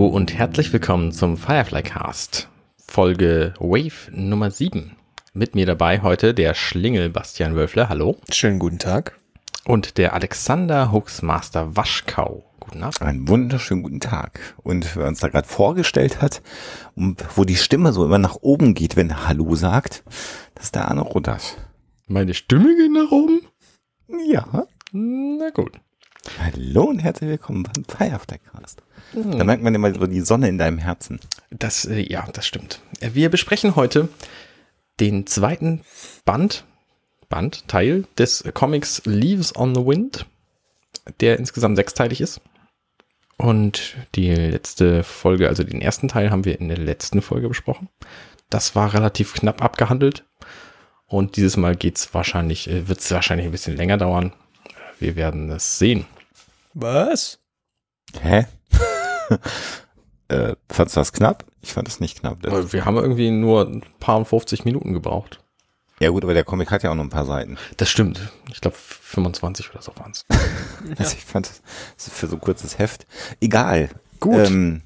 Hallo und herzlich willkommen zum Firefly Cast, Folge Wave Nummer 7. Mit mir dabei heute der Schlingel Bastian Wölfler, hallo. Schönen guten Tag. Und der Alexander Hooksmaster Waschkau. Guten Abend. Einen wunderschönen guten Tag. Und wer uns da gerade vorgestellt hat, und wo die Stimme so immer nach oben geht, wenn er Hallo sagt, das ist der Arne Ruddert. Meine Stimme geht nach oben? Ja. Na gut. Hallo und herzlich willkommen beim Firefly-Cast. Hm. Da merkt man immer so die Sonne in deinem Herzen. Das, äh, ja, das stimmt. Wir besprechen heute den zweiten Band, Band, Teil des Comics Leaves on the Wind, der insgesamt sechsteilig ist. Und die letzte Folge, also den ersten Teil, haben wir in der letzten Folge besprochen. Das war relativ knapp abgehandelt. Und dieses Mal geht's wahrscheinlich, äh, wird es wahrscheinlich ein bisschen länger dauern. Wir werden es sehen. Was? Hä? äh, fandst du das knapp? Ich fand das nicht knapp. Das wir haben irgendwie nur ein paar 50 Minuten gebraucht. Ja gut, aber der Comic hat ja auch noch ein paar Seiten. Das stimmt. Ich glaube 25 oder so waren es. also ich fand das für so ein kurzes Heft. Egal. Gut. Ähm,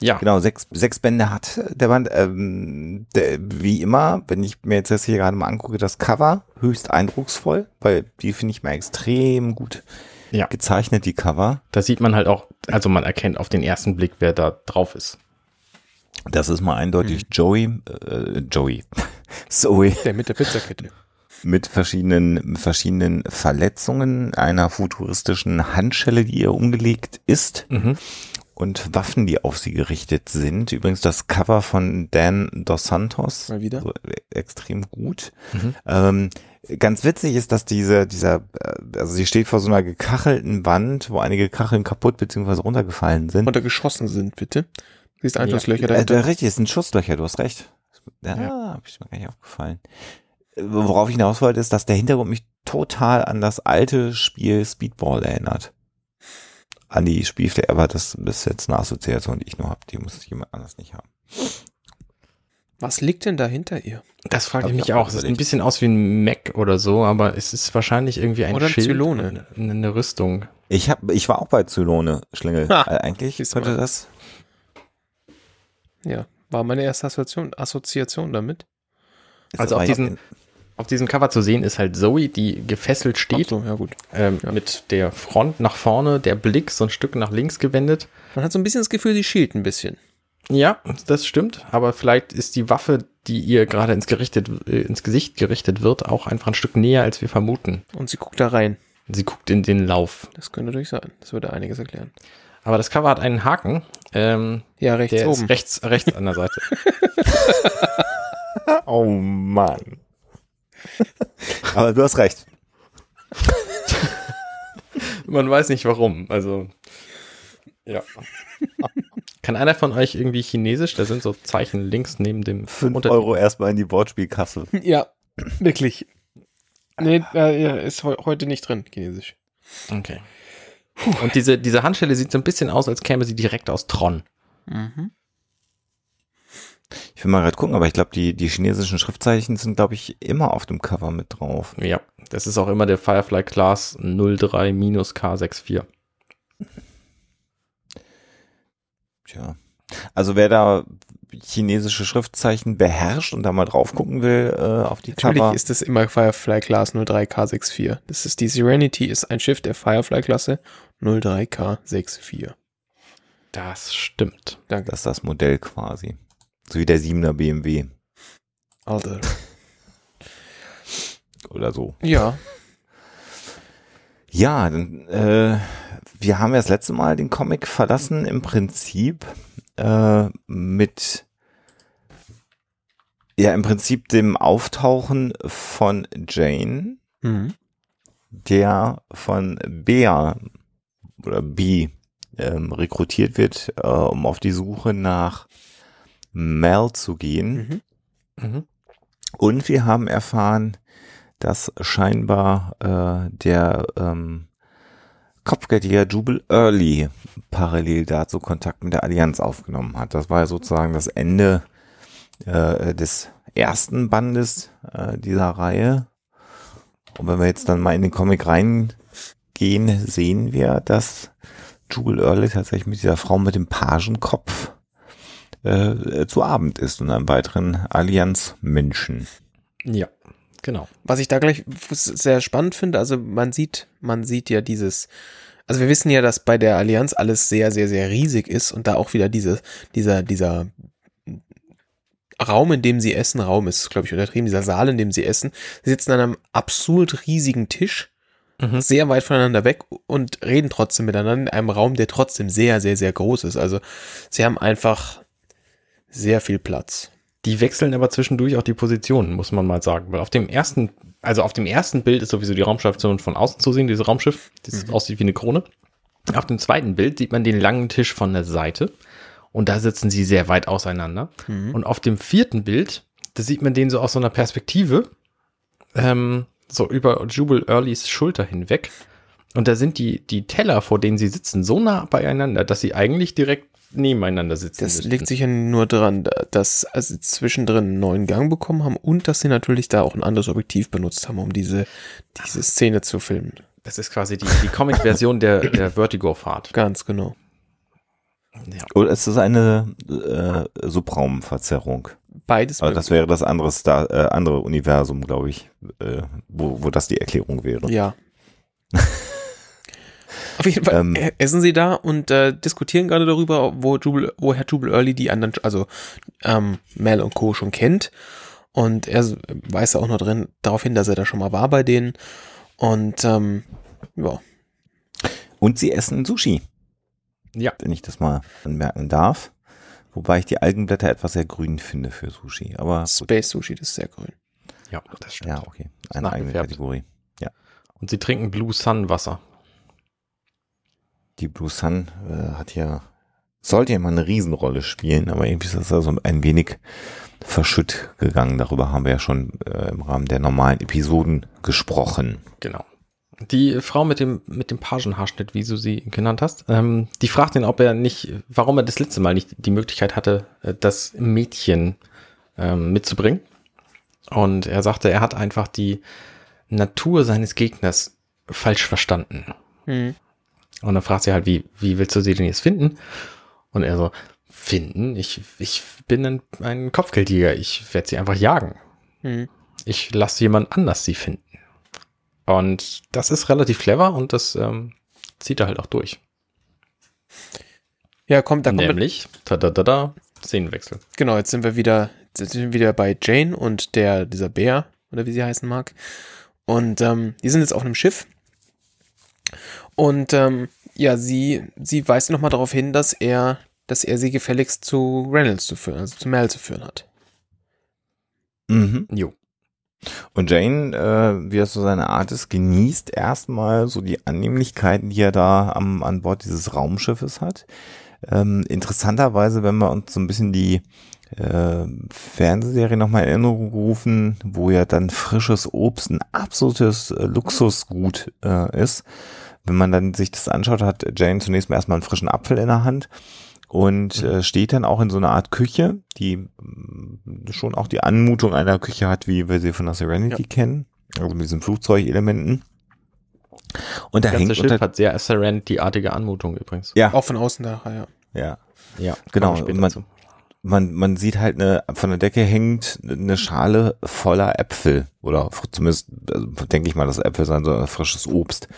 ja. Genau, sechs, sechs Bände hat der Band. Ähm, der, wie immer, wenn ich mir jetzt das hier gerade mal angucke, das Cover höchst eindrucksvoll, weil die finde ich mal extrem gut ja. gezeichnet, die Cover. Da sieht man halt auch, also man erkennt auf den ersten Blick, wer da drauf ist. Das ist mal eindeutig mhm. Joey, äh, Joey, Zoe. Der mit der Pizzakette. Mit verschiedenen, verschiedenen Verletzungen, einer futuristischen Handschelle, die ihr umgelegt ist. Mhm und Waffen, die auf sie gerichtet sind. Übrigens das Cover von Dan Dos Santos. Mal wieder. So, extrem gut. Mhm. Ähm, ganz witzig ist, dass diese, dieser, äh, also sie steht vor so einer gekachelten Wand, wo einige Kacheln kaputt bzw. runtergefallen sind. Runtergeschossen sind, bitte. Siehst Einschusslöcher da. Äh, richtig, es sind Schusslöcher, du hast recht. Ja, ja. hab ich mir gar nicht aufgefallen. Worauf ich hinaus wollte, ist, dass der Hintergrund mich total an das alte Spiel Speedball erinnert an die Spielfläche, aber das ist jetzt eine Assoziation, die ich nur habe, die muss jemand anders nicht haben. Was liegt denn da hinter ihr? Das frage ich mich auch. Es sieht ein bisschen aus wie ein Mac oder so, aber es ist wahrscheinlich irgendwie ein oder Schild, Zylone. eine Rüstung. Ich hab, ich war auch bei Zylone, Schlingel. Ha, äh, Eigentlich könnte das. Ja, war meine erste Assoziation, Assoziation damit. Also auf diesen, auf diesem Cover zu sehen ist halt Zoe, die gefesselt steht. So, ja gut. Ähm, ja. Mit der Front nach vorne, der Blick so ein Stück nach links gewendet. Man hat so ein bisschen das Gefühl, sie schielt ein bisschen. Ja, das stimmt. Aber vielleicht ist die Waffe, die ihr gerade ins, gerichtet, äh, ins Gesicht gerichtet wird, auch einfach ein Stück näher, als wir vermuten. Und sie guckt da rein. Sie guckt in den Lauf. Das könnte natürlich sein. Das würde einiges erklären. Aber das Cover hat einen Haken. Ähm, ja, rechts der oben. Ist rechts, rechts an der Seite. oh Mann. Aber du hast recht. Man weiß nicht warum. Also, ja. Kann einer von euch irgendwie Chinesisch? Da sind so Zeichen links neben dem. 5 Euro erstmal in die Wortspielkasse. Ja, wirklich. Nee, äh, ist heute nicht drin, Chinesisch. Okay. Und diese, diese Handschelle sieht so ein bisschen aus, als käme sie direkt aus Tron. Mhm. Ich will mal gerade gucken, aber ich glaube, die, die chinesischen Schriftzeichen sind, glaube ich, immer auf dem Cover mit drauf. Ja, das ist auch immer der Firefly Class 03-K64. Tja. Also wer da chinesische Schriftzeichen beherrscht und da mal drauf gucken will äh, auf die Natürlich Cover. ist es immer Firefly Class 03K64. Das ist die Serenity ist ein Schiff der Firefly Klasse 03K64. Das stimmt. Danke. Das ist das Modell quasi. So wie der 7er BMW. Alter. Oder so. Ja. Ja, dann, äh, wir haben ja das letzte Mal den Comic verlassen, im Prinzip äh, mit ja, im Prinzip dem Auftauchen von Jane, mhm. der von Bea oder B ähm, rekrutiert wird, äh, um auf die Suche nach Mel zu gehen. Mhm. Mhm. Und wir haben erfahren, dass scheinbar äh, der ähm, Kopfgeldjäger Jubel Early parallel dazu Kontakt mit der Allianz aufgenommen hat. Das war ja sozusagen das Ende äh, des ersten Bandes äh, dieser Reihe. Und wenn wir jetzt dann mal in den Comic reingehen, sehen wir, dass Jubal Early tatsächlich mit dieser Frau mit dem Pagenkopf äh, zu Abend ist und einem weiteren Allianz-Menschen. Ja, genau. Was ich da gleich sehr spannend finde, also man sieht, man sieht ja dieses, also wir wissen ja, dass bei der Allianz alles sehr, sehr, sehr riesig ist und da auch wieder diese, dieser, dieser Raum, in dem sie essen, Raum ist, glaube ich, untertrieben, dieser Saal, in dem sie essen, sie sitzen an einem absolut riesigen Tisch, mhm. sehr weit voneinander weg und reden trotzdem miteinander in einem Raum, der trotzdem sehr, sehr, sehr groß ist. Also sie haben einfach sehr viel Platz. Die wechseln aber zwischendurch auch die Positionen, muss man mal sagen. Weil auf dem ersten, also auf dem ersten Bild ist sowieso die Raumstation von außen zu sehen, dieses Raumschiff, das mhm. aussieht wie eine Krone. Auf dem zweiten Bild sieht man den langen Tisch von der Seite. Und da sitzen sie sehr weit auseinander. Mhm. Und auf dem vierten Bild, da sieht man den so aus so einer Perspektive, ähm, so über Jubal Earlys Schulter hinweg. Und da sind die, die Teller, vor denen sie sitzen, so nah beieinander, dass sie eigentlich direkt nebeneinander sitzen. Das müssten. liegt sicher nur daran, dass sie zwischendrin einen neuen Gang bekommen haben und dass sie natürlich da auch ein anderes Objektiv benutzt haben, um diese, diese Szene zu filmen. Das ist quasi die, die Comic-Version der, der Vertigo-Fahrt. Ganz genau. Ja. Oder ist es eine äh, Subraumverzerrung? Beides. Aber das wäre das andere, Star, äh, andere Universum, glaube ich, äh, wo, wo das die Erklärung wäre. Ja. Auf jeden Fall ähm, essen sie da und äh, diskutieren gerade darüber, wo, Jubel, wo Herr Jubel Early die anderen, also ähm, Mel und Co. schon kennt. Und er weiß auch noch drin darauf hin, dass er da schon mal war bei denen. Und ähm, ja. Und sie essen Sushi. Ja. Wenn ich das mal anmerken darf. Wobei ich die Algenblätter etwas sehr grün finde für Sushi. Aber Space Sushi, das ist sehr grün. Ja, das stimmt. Ja, okay. Eine eigene Kategorie. Ja. Und sie trinken Blue Sun Wasser die Blue Sun äh, hat ja, sollte ja mal eine Riesenrolle spielen, aber irgendwie ist das also ein wenig verschütt gegangen. Darüber haben wir ja schon äh, im Rahmen der normalen Episoden gesprochen. Genau. Die Frau mit dem, mit dem Pagenhaarschnitt, wie du sie genannt hast, ähm, die fragt ihn, ob er nicht, warum er das letzte Mal nicht die Möglichkeit hatte, äh, das Mädchen ähm, mitzubringen. Und er sagte, er hat einfach die Natur seines Gegners falsch verstanden. Hm. Und dann fragt sie halt, wie, wie willst du sie denn jetzt finden? Und er so, finden? Ich, ich bin ein, ein Kopfgeldjäger. Ich werde sie einfach jagen. Mhm. Ich lasse jemand anders sie finden. Und das ist relativ clever und das ähm, zieht er halt auch durch. Ja, kommt, da kommt Nämlich, da, da, da, da, Szenenwechsel. Genau, jetzt sind wir wieder, sind wir wieder bei Jane und der, dieser Bär, oder wie sie heißen mag. Und ähm, die sind jetzt auf einem Schiff und ähm, ja, sie, sie weist nochmal darauf hin, dass er, dass er sie gefälligst zu Reynolds zu führen, also zu Mel zu führen hat. Mhm. Jo. Und Jane, äh, wie er so seine Art ist, genießt erstmal so die Annehmlichkeiten, die er da am, an Bord dieses Raumschiffes hat. Ähm, interessanterweise, wenn wir uns so ein bisschen die äh, Fernsehserie nochmal in Erinnerung rufen, wo ja dann frisches Obst ein absolutes äh, Luxusgut äh, ist, wenn man dann sich das anschaut, hat Jane zunächst mal erstmal einen frischen Apfel in der Hand und mhm. äh, steht dann auch in so einer Art Küche, die äh, schon auch die Anmutung einer Küche hat, wie wir sie von der Serenity ja. kennen, also mit diesen Flugzeugelementen. Und da hängt Schiff hat sehr Serenity-artige Anmutung übrigens. Ja. Auch von außen nachher, ja. Ja. Ja, genau. Und man, man, man sieht halt eine, von der Decke hängt eine Schale voller Äpfel oder zumindest also denke ich mal, dass Äpfel sein soll, frisches Obst.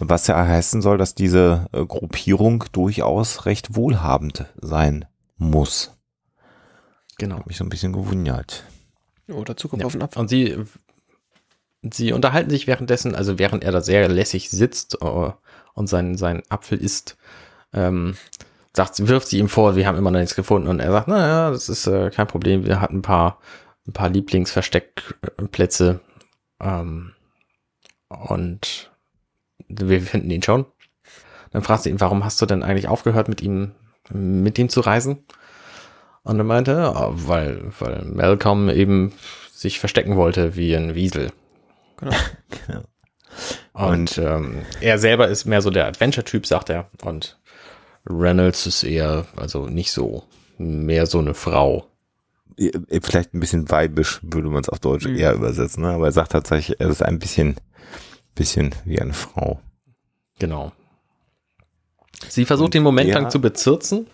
Was ja heißen soll, dass diese äh, Gruppierung durchaus recht wohlhabend sein muss. Genau. Hat mich so ein bisschen gewundert. Oder Zukunft ja. auf den Apfel. Und sie, sie unterhalten sich währenddessen, also während er da sehr lässig sitzt uh, und sein, sein Apfel isst, ähm, sagt, wirft sie ihm vor, wir haben immer noch nichts gefunden. Und er sagt, naja, das ist äh, kein Problem, wir hatten ein paar, ein paar Lieblingsversteckplätze. Ähm, und wir finden ihn schon. Dann fragt sie ihn, warum hast du denn eigentlich aufgehört, mit ihm, mit ihm zu reisen? Und er meinte, ja, weil, weil Malcolm eben sich verstecken wollte wie ein Wiesel. Genau. genau. Und ähm, er selber ist mehr so der Adventure-Typ, sagt er. Und Reynolds ist eher, also nicht so, mehr so eine Frau. Vielleicht ein bisschen weibisch würde man es auf Deutsch mhm. eher übersetzen, ne? aber er sagt tatsächlich, er ist ein bisschen, bisschen wie eine Frau. Genau. Sie versucht Und den Moment lang zu bezirzen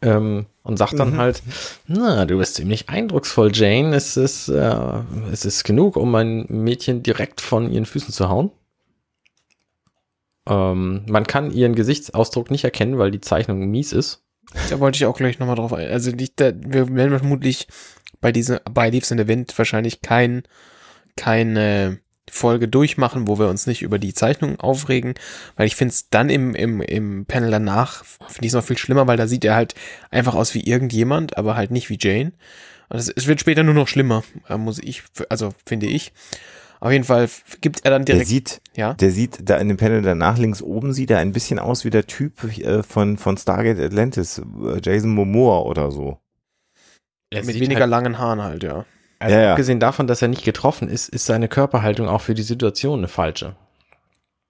ähm, und sagt dann Mhm. halt, na, du bist ziemlich eindrucksvoll, Jane. Es ist, äh, es ist genug, um ein Mädchen direkt von ihren Füßen zu hauen. Ähm, man kann ihren Gesichtsausdruck nicht erkennen, weil die Zeichnung mies ist. Da wollte ich auch gleich nochmal drauf ein. Also nicht, da, wir werden vermutlich bei dieser, bei Leaves in the Wind wahrscheinlich kein, keine Folge durchmachen, wo wir uns nicht über die Zeichnung aufregen, weil ich finde es dann im, im, im Panel danach, finde ich es noch viel schlimmer, weil da sieht er halt einfach aus wie irgendjemand, aber halt nicht wie Jane. Es wird später nur noch schlimmer, äh, muss ich, also finde ich. Auf jeden Fall gibt er dann Der direkt, sieht, ja, der sieht da in dem Panel danach links oben sieht er ein bisschen aus wie der Typ äh, von, von Stargate Atlantis, äh, Jason Momoa oder so. Er mit weniger halt, langen Haaren halt, ja. also Ja, ja. abgesehen davon, dass er nicht getroffen ist, ist seine Körperhaltung auch für die Situation eine falsche.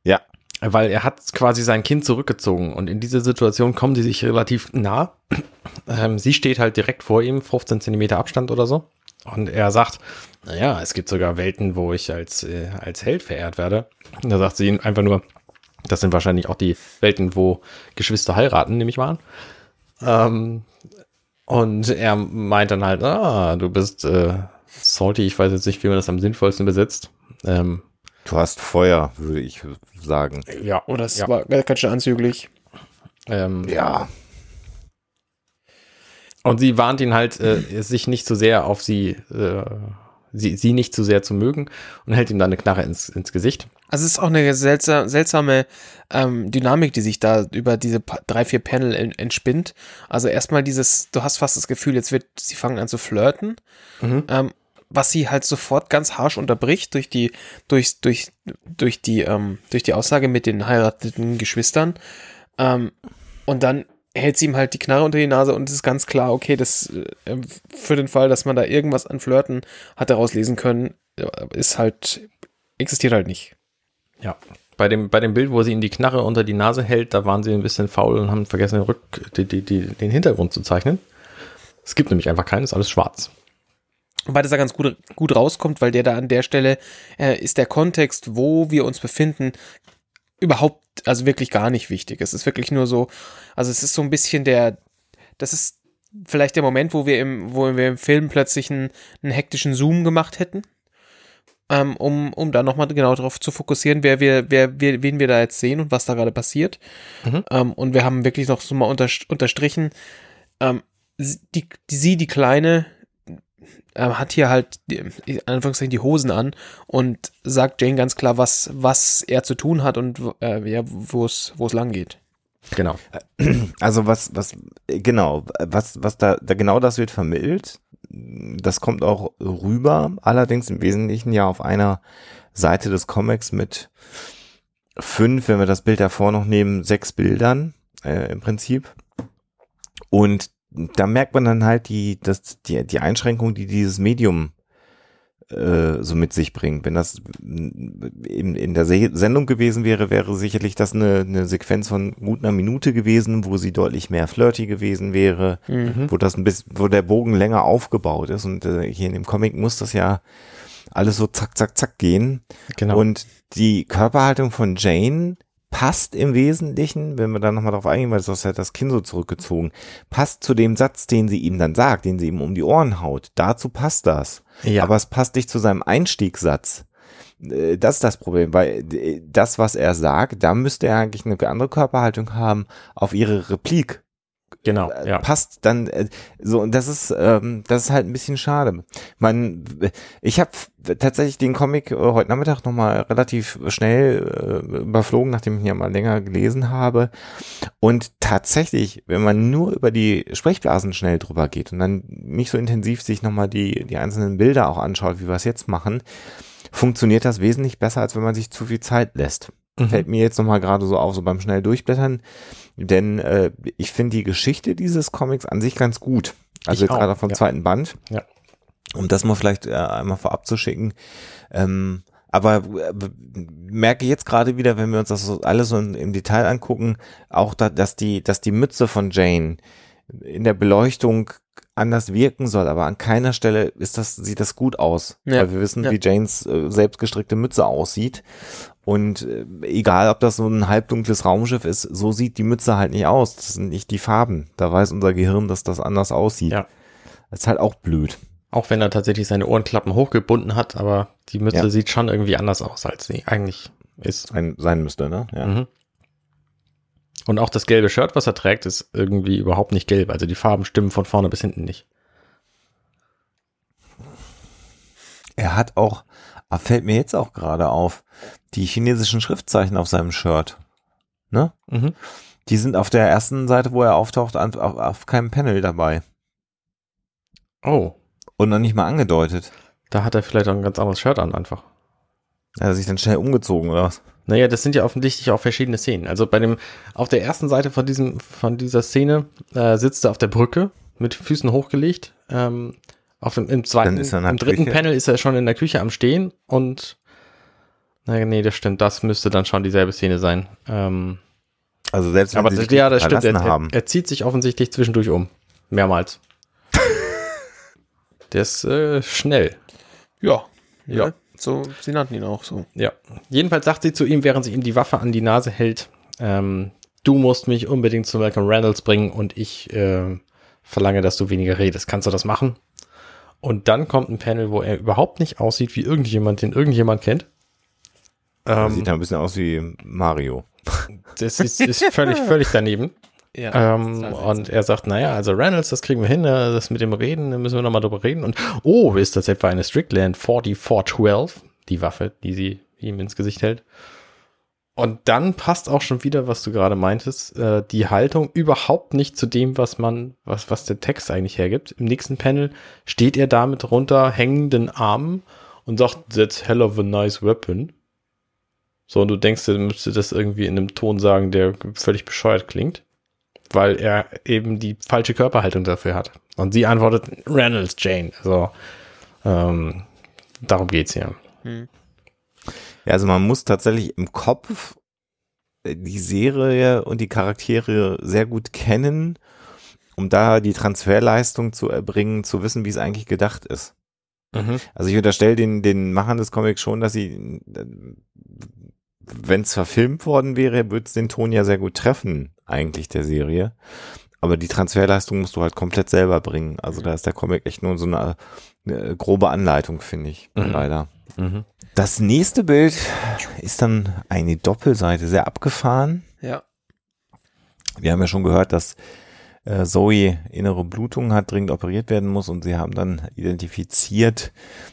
Ja. Weil er hat quasi sein Kind zurückgezogen und in dieser Situation kommen sie sich relativ nah. Ähm, sie steht halt direkt vor ihm, 15 Zentimeter Abstand oder so. Und er sagt, naja, es gibt sogar Welten, wo ich als, äh, als Held verehrt werde. Und da sagt sie ihm einfach nur, das sind wahrscheinlich auch die Welten, wo Geschwister heiraten, nehme ich mal an. Ähm, und er meint dann halt, ah, du bist äh, salty, ich weiß jetzt nicht, wie man das am sinnvollsten besitzt. Ähm, Du hast Feuer, würde ich sagen. ja, Oh, das Ja. war ganz schön anzüglich. ähm, Ja. Und sie warnt ihn halt, äh, sich nicht zu sehr auf sie, äh, sie, sie nicht zu sehr zu mögen und hält ihm dann eine Knarre ins, ins Gesicht. Also es ist auch eine seltsame, seltsame ähm, Dynamik, die sich da über diese drei, vier Panel en- entspinnt. Also erstmal dieses, du hast fast das Gefühl, jetzt wird, sie fangen an zu flirten, Mhm. ähm, was sie halt sofort ganz harsch unterbricht durch die, durch, durch, durch die, ähm, durch die Aussage mit den heirateten Geschwistern. Ähm, und dann hält sie ihm halt die Knarre unter die Nase und es ist ganz klar, okay, das äh, für den Fall, dass man da irgendwas an Flirten hat daraus lesen können, äh, ist halt, existiert halt nicht. Ja. Bei dem, bei dem Bild, wo sie ihm die Knarre unter die Nase hält, da waren sie ein bisschen faul und haben vergessen, den, Rück, die, die, die, den Hintergrund zu zeichnen. Es gibt nämlich einfach keinen, ist alles schwarz. Wobei das da ganz gut, gut rauskommt, weil der da an der Stelle äh, ist der Kontext, wo wir uns befinden, überhaupt, also wirklich gar nicht wichtig. Es ist wirklich nur so, also es ist so ein bisschen der, das ist vielleicht der Moment, wo wir im, wo wir im Film plötzlich einen, einen hektischen Zoom gemacht hätten, ähm, um, um da nochmal genau darauf zu fokussieren, wer wir, wer, wer, wen wir da jetzt sehen und was da gerade passiert. Mhm. Ähm, und wir haben wirklich noch so mal unter, unterstrichen, ähm, sie- die, die, sie, die Kleine, ähm, hat hier halt in die Hosen an und sagt Jane ganz klar, was, was er zu tun hat und äh, ja, wo es lang geht. Genau. Also was, was, äh, genau, was, was da, da genau das wird vermittelt. Das kommt auch rüber, allerdings im Wesentlichen ja auf einer Seite des Comics mit fünf, wenn wir das Bild davor noch nehmen, sechs Bildern äh, im Prinzip. Und da merkt man dann halt die, das, die, die Einschränkung, die dieses Medium äh, so mit sich bringt. Wenn das in, in der Se Sendung gewesen wäre, wäre sicherlich das eine, eine Sequenz von gut einer Minute gewesen, wo sie deutlich mehr flirty gewesen wäre, Mhm. wo das ein bisschen, wo der Bogen länger aufgebaut ist. Und äh, hier in dem Comic muss das ja alles so zack, zack, zack gehen. Genau. Und die Körperhaltung von Jane passt im Wesentlichen, wenn wir da nochmal drauf eingehen, weil das hat das Kinn so zurückgezogen, passt zu dem Satz, den sie ihm dann sagt, den sie ihm um die Ohren haut. Dazu passt das. ja. Aber es passt nicht zu seinem Einstiegssatz. Äh, Das ist das Problem, weil äh, das, was er sagt, da müsste er eigentlich eine andere Körperhaltung haben auf ihre Replik genau. äh, Ja. passt dann äh, so und das ist ähm, das ist halt ein bisschen schade. Man ich habe tatsächlich den Comic äh, heute Nachmittag noch mal relativ schnell äh, überflogen, nachdem ich ihn ja mal länger gelesen habe und tatsächlich, wenn man nur über die Sprechblasen schnell drüber geht und dann nicht so intensiv sich noch mal die die einzelnen Bilder auch anschaut, wie wir es jetzt machen, funktioniert das wesentlich besser, als wenn man sich zu viel Zeit lässt Mhm. fällt mir jetzt nochmal gerade so auf, so beim schnell durchblättern. Denn äh, ich finde die Geschichte dieses Comics an sich ganz gut. Also Ich jetzt gerade vom ja. zweiten Band. Ja. Um das mal vielleicht äh, einmal vorab zu schicken. Ähm, aber äh, merke jetzt gerade wieder, wenn wir uns das so alles so im Detail angucken, auch da, dass die, dass die Mütze von Jane in der Beleuchtung anders wirken soll, aber an keiner Stelle ist das, sieht das gut aus. Ja, Weil wir wissen, ja. wie Janes äh, selbstgestrickte Mütze aussieht. Und äh, egal, ob das so ein halbdunkles Raumschiff ist, so sieht die Mütze halt nicht aus. Das sind nicht die Farben. Da weiß unser Gehirn, dass das anders aussieht. Ja. Das ist halt auch blöd. Auch wenn er tatsächlich seine Ohrenklappen hochgebunden hat, aber die Mütze Ja. sieht schon irgendwie anders aus, als sie eigentlich ist. Sein, sein müsste, ne? Ja. Mhm. Und auch das gelbe Shirt, was er trägt, ist irgendwie überhaupt nicht gelb. Also die Farben stimmen von vorne bis hinten nicht. Er hat auch, fällt mir jetzt auch gerade auf, die chinesischen Schriftzeichen auf seinem Shirt. Ne? Mhm. Die sind auf der ersten Seite, wo er auftaucht, auf, auf keinem Panel dabei. Oh, Und noch nicht mal angedeutet. da hat er vielleicht auch ein ganz anderes Shirt an einfach. Er hat sich dann schnell umgezogen, oder was? Naja, das sind ja offensichtlich auch verschiedene Szenen. Also bei dem, auf der ersten Seite von diesem, von dieser Szene äh, sitzt er auf der Brücke mit Füßen hochgelegt. Ähm, auf dem, im zweiten, im dritten Küche. Panel ist er schon in der Küche am Stehen und naja, nee, das stimmt, das müsste dann schon dieselbe Szene sein. Ähm, Also selbst wenn aber sie das, sich ja, das stimmt. Er, haben. er, er zieht sich offensichtlich zwischendurch um. Mehrmals. Der ist äh, schnell. Ja. Ja. ja. So, sie nannten ihn auch so. Ja. Jedenfalls sagt sie zu ihm, während sie ihm die Waffe an die Nase hält, ähm, du musst mich unbedingt zu Malcolm Reynolds bringen und ich äh, verlange, dass du weniger redest. Kannst du das machen? Und dann kommt ein Panel, wo er überhaupt nicht aussieht wie irgendjemand, den irgendjemand kennt. Ähm, Sieht ja ein bisschen aus wie Mario. das ist, ist völlig, völlig daneben. Ja. Ähm, und er sagt, naja, also Reynolds, das kriegen wir hin, das mit dem Reden, da müssen wir nochmal drüber reden. Und oh, ist das etwa eine Strickland 4412, die Waffe, die sie ihm ins Gesicht hält. Und dann passt auch schon wieder, was du gerade meintest, äh, die Haltung überhaupt nicht zu dem, was man, was, was der Text eigentlich hergibt. Im nächsten Panel steht er da mit runterhängenden Armen und sagt, that's hell of a nice weapon. So, und du denkst, er müsste das irgendwie in einem Ton sagen, der völlig bescheuert klingt weil er eben die falsche Körperhaltung dafür hat. Und sie antwortet Reynolds Jane. Also ähm, darum geht's ja. Ja, also man muss tatsächlich im Kopf äh, die Serie und die Charaktere sehr gut kennen, um da die Transferleistung zu erbringen, zu wissen, wie es eigentlich gedacht ist. Also ich unterstelle den, den Machern des Comics schon, dass sie, wenn es verfilmt worden wäre, würde es den Ton ja sehr gut treffen, eigentlich der Serie. Aber die Transferleistung musst du halt komplett selber bringen. Also da ist der Comic echt nur so eine, eine grobe Anleitung, finde ich, Mhm. leider. Mhm. Das nächste Bild ist dann eine Doppelseite, sehr abgefahren. Ja. Wir haben ja schon gehört, dass äh, Zoe innere Blutung hat, dringend operiert werden muss und sie haben dann identifiziert,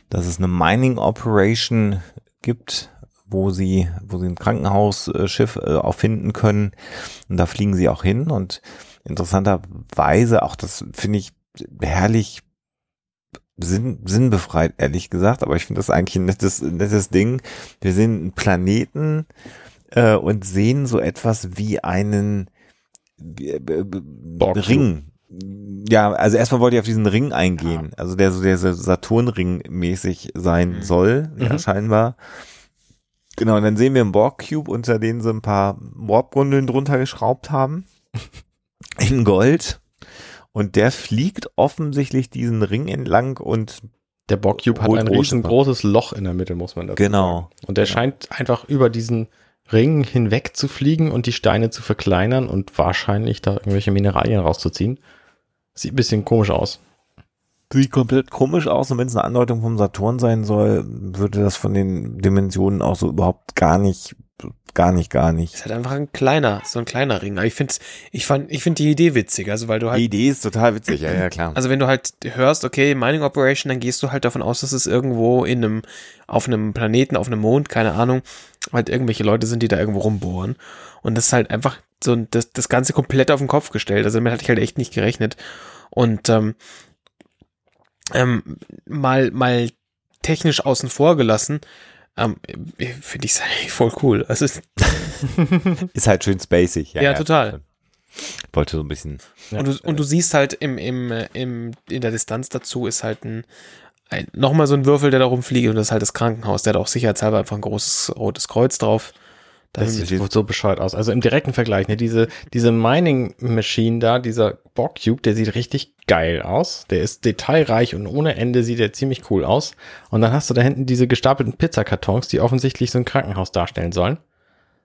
dass es eine Mining Operation gibt, wo sie, wo sie ein Krankenhausschiff äh, auffinden können und da fliegen sie auch hin und interessanterweise, auch das finde ich herrlich sinn, sinnbefreit, ehrlich gesagt, aber ich finde das eigentlich ein nettes, nettes Ding. Wir sehen einen Planeten äh, und sehen so etwas wie einen äh, äh, Borg Ring. Ja, also erstmal wollte ich auf diesen Ring eingehen, also der so der Saturnring mäßig sein Mhm. soll, ja, Mhm. scheinbar. Genau, und dann sehen wir einen Borg Cube, unter denen sie ein paar Warp-Gondeln drunter geschraubt haben. In Gold. Und der fliegt offensichtlich diesen Ring entlang und Der Borg Cube hat ein große riesengroßes Loch in der Mitte, muss man dazu Genau. sagen. Und der scheint einfach über diesen Ring hinweg zu fliegen und die Steine zu verkleinern und wahrscheinlich da irgendwelche Mineralien rauszuziehen. Sieht ein bisschen komisch aus. Sieht komplett komisch aus. Und wenn es eine Andeutung vom Saturn sein soll, würde das von den Dimensionen auch so überhaupt gar nicht, gar nicht, gar nicht. Ist halt einfach ein kleiner, so ein kleiner Ring. Aber ich finde, ich fand, ich finde die Idee witzig. Also, weil du halt Die Idee ist total witzig, ja, ja, klar. Also wenn du halt hörst, okay, Mining Operation, dann gehst du halt davon aus, dass es irgendwo in einem, auf einem Planeten, auf einem Mond, keine Ahnung, halt irgendwelche Leute sind, die da irgendwo rumbohren. Und das ist halt einfach so das, das Ganze komplett auf den Kopf gestellt. Also damit hatte ich halt echt nicht gerechnet. Und ähm, ähm, mal, mal technisch außen vor gelassen, ähm, finde ich es eigentlich voll cool. Also es- Ist halt schön spacig. Ja, total. Wollte so ein bisschen. Ja. Und, du, und du siehst halt im, im, äh, im, in der Distanz dazu ist halt ein, ein nochmal so ein Würfel, der da rumfliegt und das ist halt das Krankenhaus. Der hat auch sicherheitshalber einfach ein großes rotes Kreuz drauf. Da Das haben sieht so bescheuert aus. Also im direkten Vergleich, ne, diese, diese Mining Machine da, dieser Borg Cube, der sieht richtig geil aus. Der ist detailreich und ohne Ende sieht er ziemlich cool aus. Und dann hast du da hinten diese gestapelten Pizzakartons, die offensichtlich so ein Krankenhaus darstellen sollen.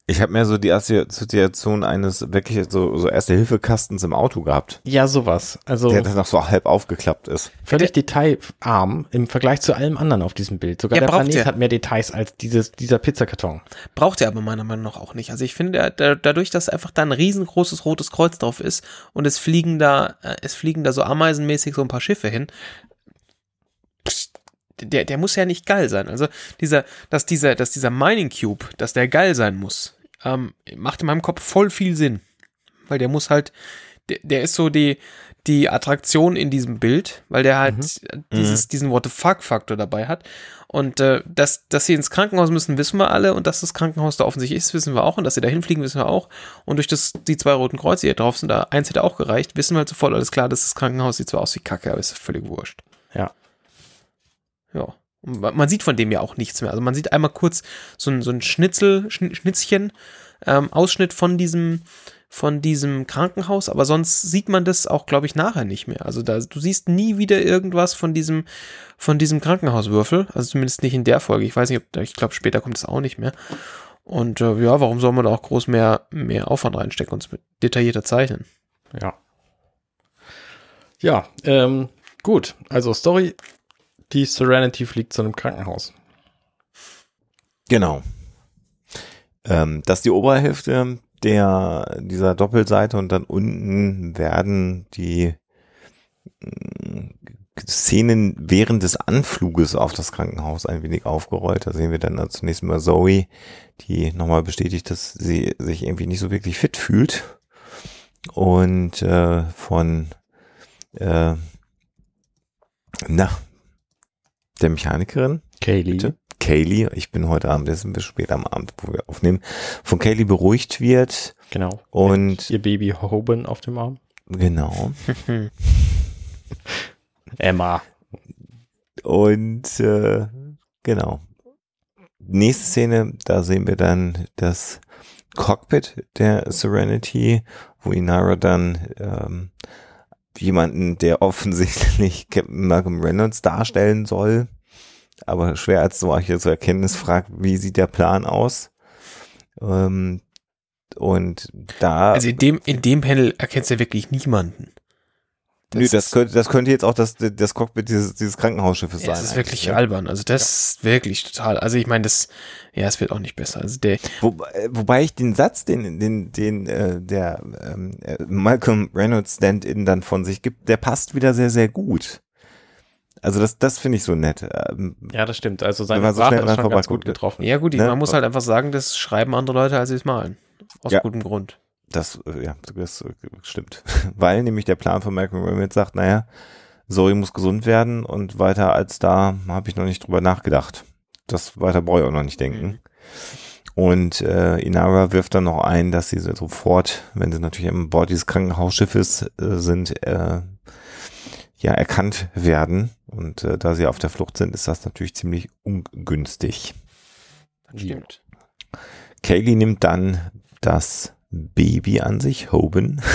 Ich habe mehr so die Assoziation eines wirklich so, so Erste-Hilfe-Kastens im Auto gehabt, Ja, sowas. Also der dann noch so halb aufgeklappt ist. völlig detailarm im Vergleich zu allem anderen auf diesem Bild. Sogar Ja, der Planet der. hat mehr Details als dieses, dieser Pizzakarton. Braucht er aber meiner Meinung nach auch nicht. Also ich finde, da, dadurch, dass einfach da ein riesengroßes rotes Kreuz drauf ist und es fliegen da, äh, es fliegen da so ameisenmäßig so ein paar Schiffe hin, der, der muss ja nicht geil sein. Also dieser, dass dieser, dass dieser Mining Cube, dass der geil sein muss, ähm, macht in meinem Kopf voll viel Sinn. Weil der muss halt, der, der ist so die, die Attraktion in diesem Bild, weil der halt dieses, diesen What the fuck-Faktor dabei hat. Und äh, dass, dass sie ins Krankenhaus müssen, wissen wir alle. Und dass das Krankenhaus da offensichtlich ist, wissen wir auch. Und dass sie da hinfliegen, wissen wir auch. Und durch das, die zwei roten Kreuze, die hier drauf sind, da eins hätte auch gereicht, wissen wir halt sofort alles klar, dass das Krankenhaus sieht zwar aus wie Kacke, aber ist völlig wurscht. Ja. Ja. Man sieht von dem ja auch nichts mehr. Also man sieht einmal kurz so ein, so ein Schnitzel, Schn- Schnitzchen, ähm, Ausschnitt von diesem, von diesem Krankenhaus, aber sonst sieht man das auch, glaube ich, nachher nicht mehr. Also da, du siehst nie wieder irgendwas von diesem, von diesem Krankenhauswürfel. Also zumindest nicht in der Folge. Ich weiß nicht, ob, ich glaube, später kommt es auch nicht mehr. Und äh, ja, warum soll man da auch groß mehr, mehr Aufwand reinstecken und es detaillierter zeichnen? Ja. Ja, ähm, gut. Also Story, die Serenity fliegt zu einem Krankenhaus. Genau. Ähm, das ist die Oberhälfte der, dieser Doppelseite und dann unten werden die mh, Szenen während des Anfluges auf das Krankenhaus ein wenig aufgerollt. Da sehen wir dann zunächst mal Zoe, die nochmal bestätigt, dass sie sich irgendwie nicht so wirklich fit fühlt. Und äh, von äh, na, der Mechanikerin, Kaylee. Bitte? Kaylee, ich bin heute Abend, das ist ein bisschen spät am Abend, wo wir aufnehmen, von Kaylee beruhigt wird Genau. und Ihr Baby Hoban auf dem Arm. genau Emma. und äh, genau. Nächste Szene, da sehen wir dann das Cockpit der Serenity, wo Inara dann ähm, jemanden, der offensichtlich Captain Malcolm Reynolds darstellen soll, aber schwer als solche zu erkennen ist, fragt, wie sieht der Plan aus? Ähm, und da Also in dem, in dem Panel erkennst du wirklich niemanden. Nö, das könnte, das könnte jetzt auch das, das Cockpit dieses, dieses Krankenhausschiffes Ja, sein. das ist wirklich ne? albern. Also das ist wirklich total. Also ich meine, das, ja, es wird auch nicht besser. Also der, Wo, äh, wobei ich den Satz, den, den, den äh, der ähm, äh, Malcolm Reynolds Stand-in dann von sich gibt, der passt wieder sehr, sehr gut. Also das, das finde ich so nett. Ähm, Ja, das stimmt. Also seine man so Sprache ist schon ganz gut ne? getroffen. ja gut, Ne? man muss halt einfach sagen, das schreiben andere Leute, als sie es malen. Aus Ja. gutem Grund. Das, äh, ja, das äh, stimmt. Weil nämlich der Plan von Malcolm Reynolds sagt, naja, Zoe muss gesund werden und weiter als da habe ich noch nicht drüber nachgedacht. Das weiter brauche ich auch noch nicht denken. Und äh, Inara wirft dann noch ein, dass sie sofort, wenn sie natürlich an Bord dieses Krankenhausschiffes äh, sind, äh, ja, erkannt werden. Und äh, da sie auf der Flucht sind, ist das natürlich ziemlich ungünstig. Das stimmt. Kaylee nimmt dann das Baby an sich, Hoban.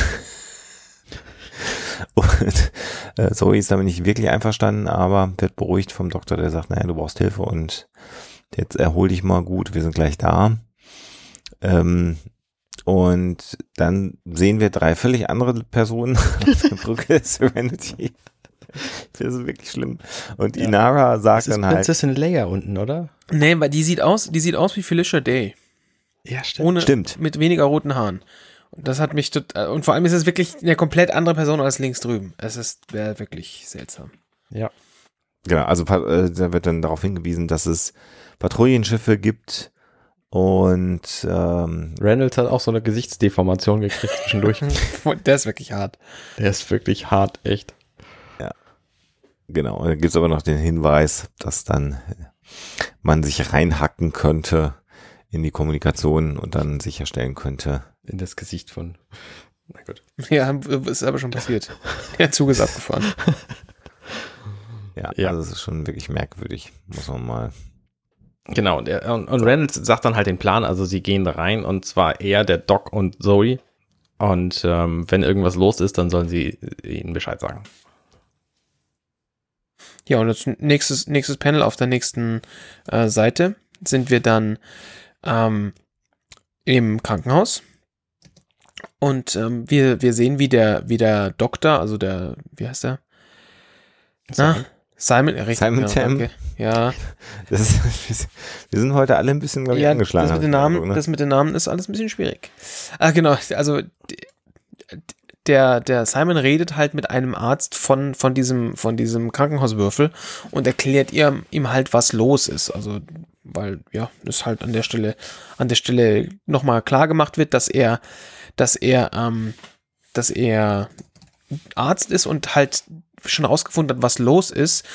Und äh, Zoe ist damit nicht wirklich einverstanden, aber wird beruhigt vom Doktor, der sagt, naja, du brauchst Hilfe und jetzt erhol dich mal gut, wir sind gleich da. Ähm, und dann sehen wir drei völlig andere Personen auf der Brücke Serenity. Das ist wirklich schlimm. Und Ja. Inara Das sagt ist dann halt, Prinzessin Leia unten, oder? Nee, weil die sieht aus, die sieht aus wie Felicia Day. Ja, stimmt. Ohne, Stimmt. mit weniger roten Haaren. Und das hat mich total, und vor allem ist es wirklich eine komplett andere Person als links drüben. Es ist, wäre wirklich seltsam. Ja. Genau, also äh, da wird dann darauf hingewiesen, dass es Patrouillenschiffe gibt und ähm, Reynolds hat auch so eine Gesichtsdeformation gekriegt zwischendurch. Der ist wirklich hart. Der ist wirklich hart, echt. genau, da gibt es aber noch den Hinweis, dass dann äh, man sich reinhacken könnte in die Kommunikation und dann sicherstellen könnte. In das Gesicht von. Na gut. Ja, ist aber schon passiert. Der Zug ist abgefahren. Ja, Ja. also es ist schon wirklich merkwürdig, muss man mal. Genau, der, und, und Reynolds sagt dann halt den Plan, also sie gehen da rein und zwar er, der Doc und Zoe. Und ähm, wenn irgendwas los ist, dann sollen sie ihnen Bescheid sagen. Ja, und das nächstes, nächstes Panel auf der nächsten äh, Seite sind wir dann ähm, im Krankenhaus. Und ähm, wir, wir sehen, wie der, wie der Doktor, also der, wie heißt der? Na, Simon, ja, richtig, Simon ja, Tam. danke. Ja, Das ist, wir sind heute alle ein bisschen, glaube ich, ja angeschlagen. das, mit den Namen, Eindruck, ne? das mit den Namen ist alles ein bisschen schwierig. Ah, genau, also der, der Simon redet halt mit einem Arzt von, von diesem, von diesem Krankenhauswürfel und erklärt ihm, ihm halt, was los ist. Also, weil, ja, das halt an der Stelle, an der Stelle nochmal klar gemacht wird, dass er, dass er, ähm, dass er Arzt ist und halt schon rausgefunden hat, was los ist.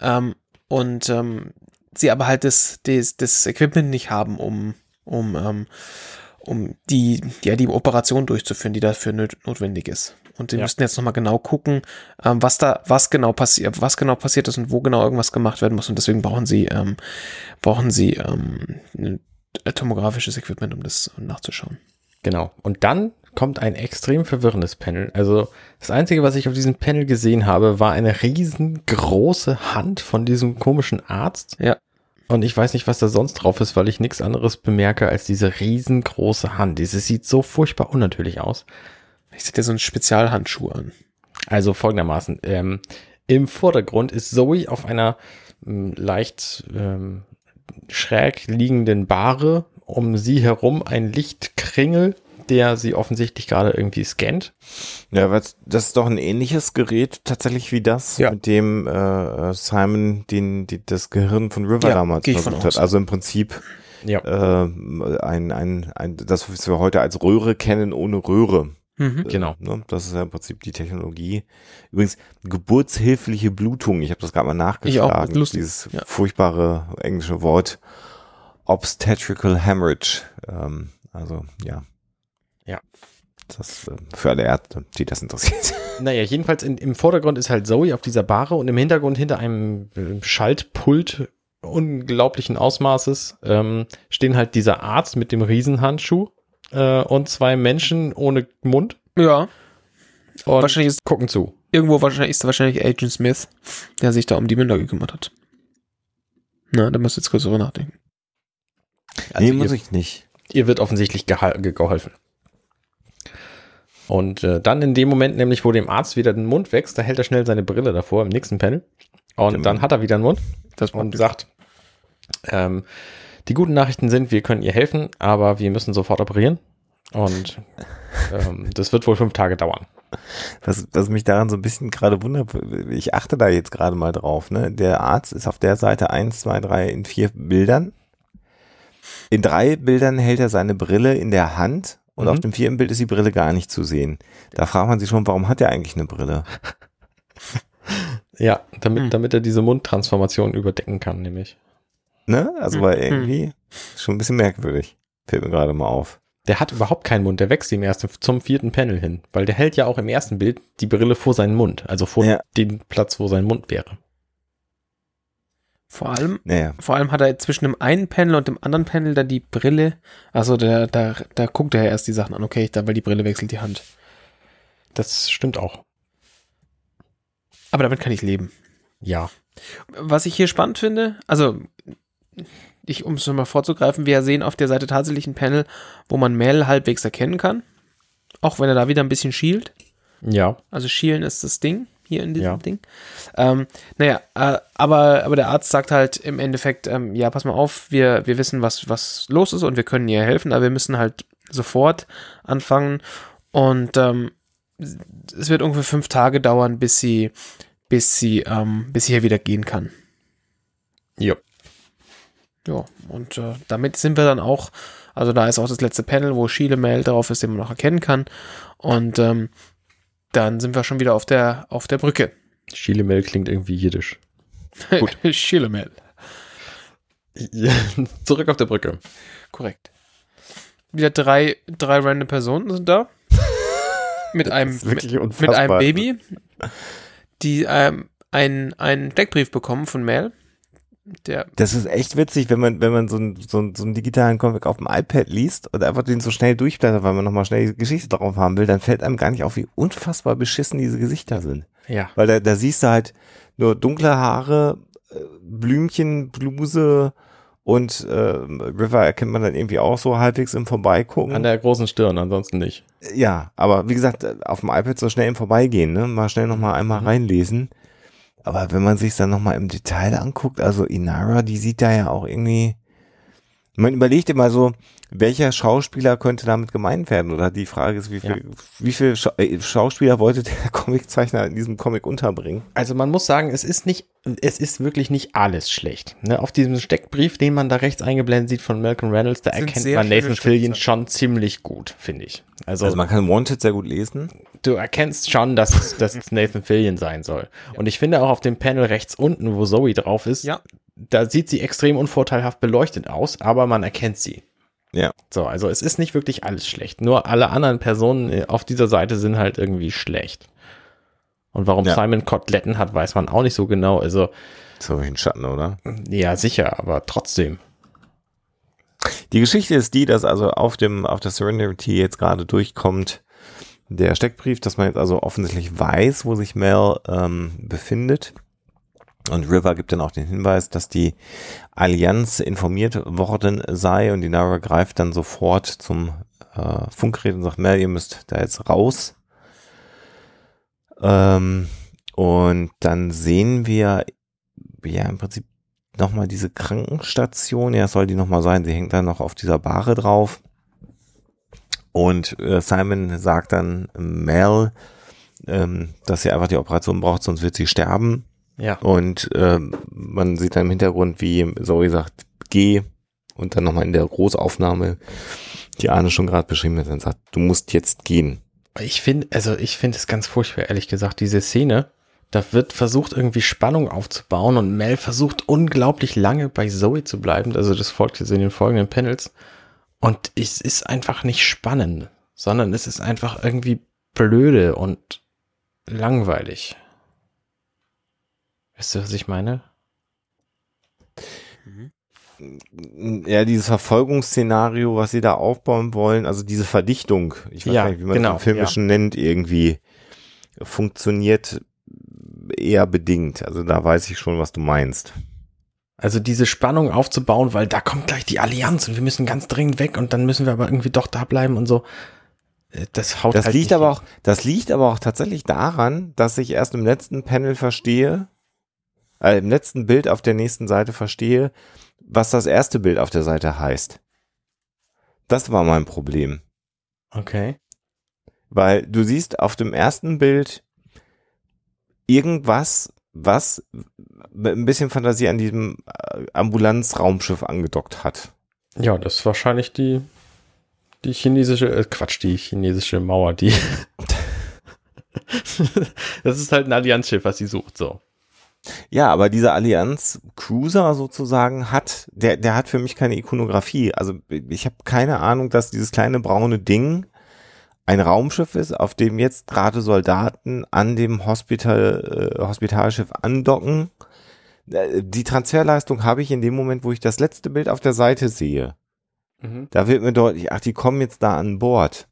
Ähm, und ähm, sie aber halt das, das, das Equipment nicht haben, um, um, ähm, um die, ja, die Operation durchzuführen, die dafür notwendig ist. Und sie Ja. müssten jetzt nochmal genau gucken, ähm, was da, was genau passiert, was genau passiert ist und wo genau irgendwas gemacht werden muss. Und deswegen brauchen sie, ähm, brauchen sie ähm, ein tomografisches Equipment, um das nachzuschauen. Genau. Und dann kommt ein extrem verwirrendes Panel. Also das Einzige, was ich auf diesem Panel gesehen habe, war eine riesengroße Hand von diesem komischen Arzt. Ja. Und ich weiß nicht, was da sonst drauf ist, weil ich nichts anderes bemerke als diese riesengroße Hand. Dieses sieht so furchtbar unnatürlich aus. Ich sehe dir so einen Spezialhandschuh an. Also folgendermaßen. Ähm, Im Vordergrund ist Zoe auf einer ähm, leicht ähm, schräg liegenden Bahre. Um sie herum ein Lichtkringel, der sie offensichtlich gerade irgendwie scannt. Ja, das ist doch ein ähnliches Gerät tatsächlich wie das, Ja. mit dem äh, Simon den, die, das Gehirn von River Ja, damals versucht hat. Also im Prinzip Ja. äh, ein, ein, ein, das, was wir heute als Röhre kennen, ohne Röhre. Mhm. Genau. Ne? Das ist ja im Prinzip die Technologie. Übrigens, geburtshilfliche Blutung, ich habe das gerade mal nachgeschlagen. lustig. Dieses Ja. furchtbare englische Wort Obstetrical Hemorrhage. Ähm, also, ja. Ja. Das äh, für alle Ärzte, die das interessiert. Naja, jedenfalls in, im Vordergrund ist halt Zoe auf dieser Bahre und im Hintergrund hinter einem äh, Schaltpult unglaublichen Ausmaßes ähm, stehen halt dieser Arzt mit dem Riesenhandschuh äh, und zwei Menschen ohne Mund Ja, und Wahrscheinlich ist- gucken zu. irgendwo wahrscheinlich ist wahrscheinlich Agent Smith, der sich da um die Münder gekümmert hat. Na, da müsst ihr jetzt kurz drüber nachdenken. Also nee, ihr, muss ich nicht. ihr wird offensichtlich geholfen. Und äh, dann in dem Moment, nämlich wo dem Arzt wieder den Mund wächst, da hält er schnell seine Brille davor im nächsten Panel. Und Dem- dann hat er wieder einen Mund Das und sagt, ähm, die guten Nachrichten sind, wir können ihr helfen, aber wir müssen sofort operieren. Und ähm, das wird wohl fünf Tage dauern. Was, was mich daran so ein bisschen gerade wundert, ich achte da jetzt gerade mal drauf, ne? Der Arzt ist auf der Seite eins, zwei, drei in vier Bildern. In drei Bildern hält er seine Brille in der Hand und Mhm. auf dem vierten Bild ist die Brille gar nicht zu sehen. Da fragt man sich schon, warum hat er eigentlich eine Brille? Ja, damit, Hm. damit er diese Mundtransformation überdecken kann, nämlich. Ne? Also Hm, weil hm. irgendwie schon ein bisschen merkwürdig. Fällt mir gerade mal auf. Der hat überhaupt keinen Mund, der wächst ihm erst zum vierten Panel hin, weil der hält ja auch im ersten Bild die Brille vor seinen Mund, also vor Ja. dem Platz, wo sein Mund wäre. Vor allem, Naja, vor allem hat er zwischen dem einen Panel und dem anderen Panel dann die Brille. Also da, da, da guckt er ja erst die Sachen an. Okay, ich da, weil die Brille wechselt die Hand. Das stimmt auch. Aber damit kann ich leben. Ja. Was ich hier spannend finde, also ich, um es nochmal vorzugreifen, wir sehen auf der Seite tatsächlich ein Panel, wo man Mel halbwegs erkennen kann. Auch wenn er da wieder ein bisschen schielt. Ja. Also schielen ist das Ding hier in diesem Ja. Ding. Ähm, naja, äh, aber, aber der Arzt sagt halt im Endeffekt, ähm, ja, pass mal auf, wir, wir wissen, was, was los ist und wir können ihr helfen, aber wir müssen halt sofort anfangen. Und ähm, es wird ungefähr fünf Tage dauern, bis sie, bis sie, ähm, bis sie hier wieder gehen kann. Ja. Ja, und äh, damit sind wir dann auch, also da ist auch das letzte Panel, wo Schiele Mail drauf ist, den man noch erkennen kann. Und ähm, dann sind wir schon wieder auf der, auf der Brücke. Schilemel klingt irgendwie jiddisch. Gut. Schiele Mail. Ja, Zurück auf der Brücke. Korrekt. Wieder drei, drei random Personen sind da. mit einem, mit, mit einem Baby, die ähm, einen, einen Deckbrief bekommen von Mel. Der, das ist echt witzig, wenn man, wenn man so, einen so, einen- so einen digitalen Comic auf dem iPad liest und einfach den so schnell durchblättert, weil man nochmal schnell die Geschichte drauf haben will, dann fällt einem gar nicht auf, wie unfassbar beschissen diese Gesichter sind. Ja. Weil da, da siehst du halt nur dunkle Haare, äh, Blümchen, Bluse und äh, River erkennt man dann irgendwie auch so halbwegs im Vorbeigucken. An der großen Stirn, ansonsten nicht. Ja, aber wie gesagt, auf dem iPad so schnell im Vorbeigehen, ne? Mal schnell nochmal einmal Mhm. reinlesen. Aber wenn man sich dann nochmal im Detail anguckt, also Inara, die sieht da ja auch irgendwie. Man überlegt immer so, welcher Schauspieler könnte damit gemeint werden? Oder die Frage ist, wie viel, wie viel Scha äh, Schauspieler wollte der Comiczeichner in diesem Comic unterbringen? Also man muss sagen, es ist nicht, es ist wirklich nicht alles schlecht. Ne, auf diesem Steckbrief, den man da rechts eingeblendet sieht von Malcolm Reynolds, da erkennt man Nathan Fillion schon ziemlich gut, finde ich. Also, Also man kann Wanted sehr gut lesen. du erkennst schon, dass es, dass es Nathan Fillion sein soll. Und ich finde auch auf dem Panel rechts unten, wo Zoe drauf ist, Ja. da sieht sie extrem unvorteilhaft beleuchtet aus, aber man erkennt sie. Ja. So, also es ist nicht wirklich alles schlecht. Nur alle anderen Personen äh, auf dieser Seite sind halt irgendwie schlecht. Und warum Ja. Simon Koteletten hat, weiß man auch nicht so genau. Also, So in Schatten, oder? ja, sicher, aber trotzdem. Die Geschichte ist die, dass also auf dem, auf der Serenity jetzt gerade durchkommt der Steckbrief, dass man jetzt also offensichtlich weiß, wo sich Mel ähm, befindet. Und River gibt dann auch den Hinweis, dass die Allianz informiert worden sei und die Nara greift dann sofort zum äh, Funkgerät und sagt, Mel, ihr müsst da jetzt raus. Ähm, und dann sehen wir ja im Prinzip nochmal diese Krankenstation, ja, soll die nochmal sein, sie hängt dann noch auf dieser Bahre drauf. Und äh, Simon sagt dann Mel, ähm, dass sie einfach die Operation braucht, sonst wird sie sterben. Ja. Und ähm, man sieht dann im Hintergrund, wie Zoe sagt, geh. Und dann nochmal in der Großaufnahme, die Arne schon gerade beschrieben hat, dann sagt, du musst jetzt gehen. Ich finde, also ich finde es ganz furchtbar, ehrlich gesagt, diese Szene. Da wird versucht, irgendwie Spannung aufzubauen und Mel versucht unglaublich lange bei Zoe zu bleiben. Also das folgt jetzt in den folgenden Panels. Und es ist einfach nicht spannend, sondern es ist einfach irgendwie blöde und langweilig. Weißt du, was ich meine? Ja, dieses Verfolgungsszenario, was sie da aufbauen wollen, also diese Verdichtung, ich weiß Ja, gar nicht, wie man genau, das im Filmischen nennt, irgendwie funktioniert eher bedingt. Also da weiß ich schon, was du meinst. Also diese Spannung aufzubauen, weil da kommt gleich die Allianz und wir müssen ganz dringend weg und dann müssen wir aber irgendwie doch da bleiben und so. Äh, Das haut Das halt liegt nicht aber hin. auch, das liegt aber auch tatsächlich daran, dass ich erst im letzten Panel verstehe, äh, im letzten Bild auf der nächsten Seite verstehe, was das erste Bild auf der Seite heißt. Das war mein Problem. Okay. Weil du siehst auf dem ersten Bild irgendwas, was mit ein bisschen Fantasie an diesem äh, Ambulanzraumschiff angedockt hat. Ja, das ist wahrscheinlich die, die chinesische, äh, Quatsch, die chinesische Mauer, die. das ist halt ein Allianzschiff, was sie sucht, so. Ja, aber dieser Allianz Cruiser sozusagen hat, der, der hat für mich keine Ikonografie. Also ich habe keine Ahnung, dass dieses kleine braune Ding ein Raumschiff ist, auf dem jetzt gerade Soldaten an dem Hospital, äh, Hospitalschiff andocken. Äh, Die Transferleistung habe ich in dem Moment, wo ich das letzte Bild auf der Seite sehe. Da wird mir deutlich, ach, die kommen jetzt da an Bord.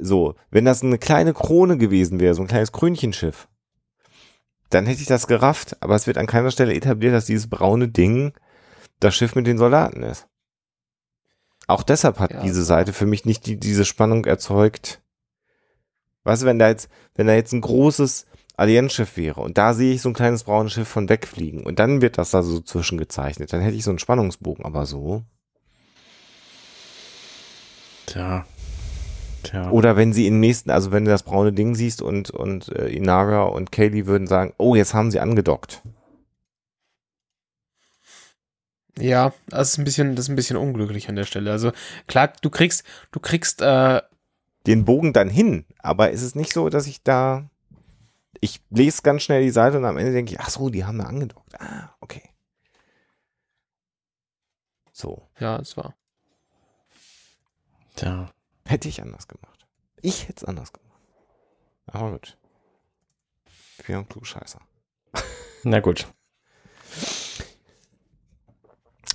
So, wenn das eine kleine Krone gewesen wäre, so ein kleines Krönchenschiff, dann hätte ich das gerafft, aber es wird an keiner Stelle etabliert, dass dieses braune Ding das Schiff mit den Soldaten ist. Auch deshalb hat Ja. diese Seite für mich nicht die, diese Spannung erzeugt. Weißt du, wenn da jetzt, wenn da jetzt ein großes Allianzschiff wäre und da sehe ich so ein kleines braunes Schiff von wegfliegen und dann wird das da so zwischengezeichnet, dann hätte ich so einen Spannungsbogen, aber so. Tja. Tja. Oder wenn sie im nächsten, also wenn du das braune Ding siehst und, und äh, Inara und Kaylee würden sagen, oh, jetzt haben sie angedockt. Ja, das ist ein bisschen, das ist ein bisschen unglücklich an der Stelle. Also klar, du kriegst, du kriegst, äh, Den Bogen dann hin, aber ist es nicht so, dass ich da, ich lese ganz schnell die Seite und am Ende denke ich, ach so, die haben da angedockt. Ah, okay. So, ja, es war. Tja. Hätte ich anders gemacht. Ich hätte es anders gemacht. Aber gut. Wir haben Klugscheißer. Na gut.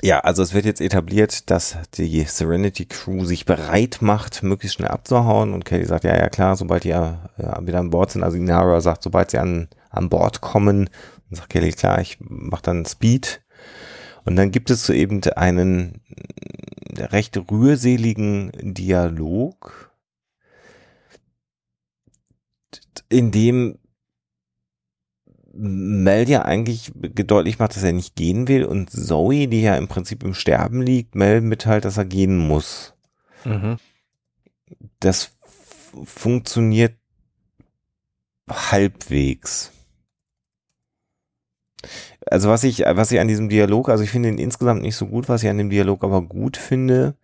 Ja, also es wird jetzt etabliert, dass die Serenity Crew sich bereit macht, möglichst schnell abzuhauen. Und Kelly sagt, ja, ja, klar, sobald die äh, wieder an Bord sind. Also Inara sagt, sobald sie an, an Bord kommen. Und sagt Kelly, klar, ich mach dann Speed. Und dann gibt es so eben einen recht rührseligen Dialog, in dem Mel ja eigentlich deutlich macht, dass er nicht gehen will und Zoe, die ja im Prinzip im Sterben liegt, Mel mitteilt, dass er gehen muss. Mhm. Das funktioniert halbwegs. Also was ich, was ich an diesem Dialog, also ich finde ihn insgesamt nicht so gut, was ich an dem Dialog aber gut finde,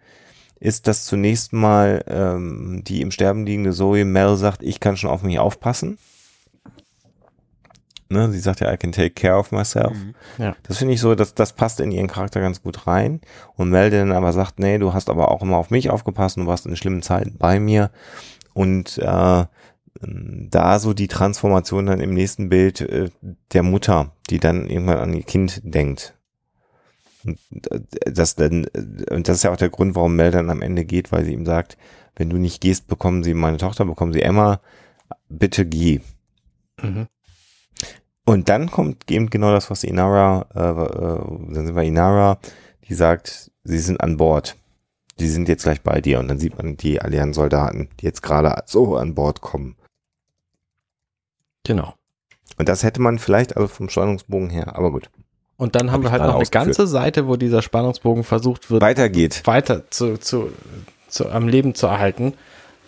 ist, dass zunächst mal ähm, die im Sterben liegende Zoe Mel sagt, ich kann schon auf mich aufpassen. Ne, sie sagt ja, I can take care of myself. Mhm. Ja. Das finde ich so, dass das passt in ihren Charakter ganz gut rein. Und Mel dann aber sagt, nee, du hast aber auch immer auf mich aufgepasst und du warst in schlimmen Zeiten bei mir. Und äh, da so die Transformation dann im nächsten Bild äh, der Mutter, die dann irgendwann an ihr Kind denkt. Und äh, das dann, äh, und das ist ja auch der Grund, warum Mel dann am Ende geht, weil sie ihm sagt, wenn du nicht gehst, bekommen sie meine Tochter, bekommen sie Emma, bitte geh. Mhm. Und dann kommt eben genau das, was Inara, äh, äh, dann sind wir Inara, die sagt, sie sind an Bord. Die sind jetzt gleich bei dir. Und dann sieht man die Allianz-Soldaten, die jetzt gerade so an Bord kommen. Genau. Und das hätte man vielleicht also vom Spannungsbogen her, aber gut. Und dann haben Hab wir halt noch eine ganze Seite, wo dieser Spannungsbogen versucht wird, weitergeht, weiter zu, zu, zu am Leben zu erhalten.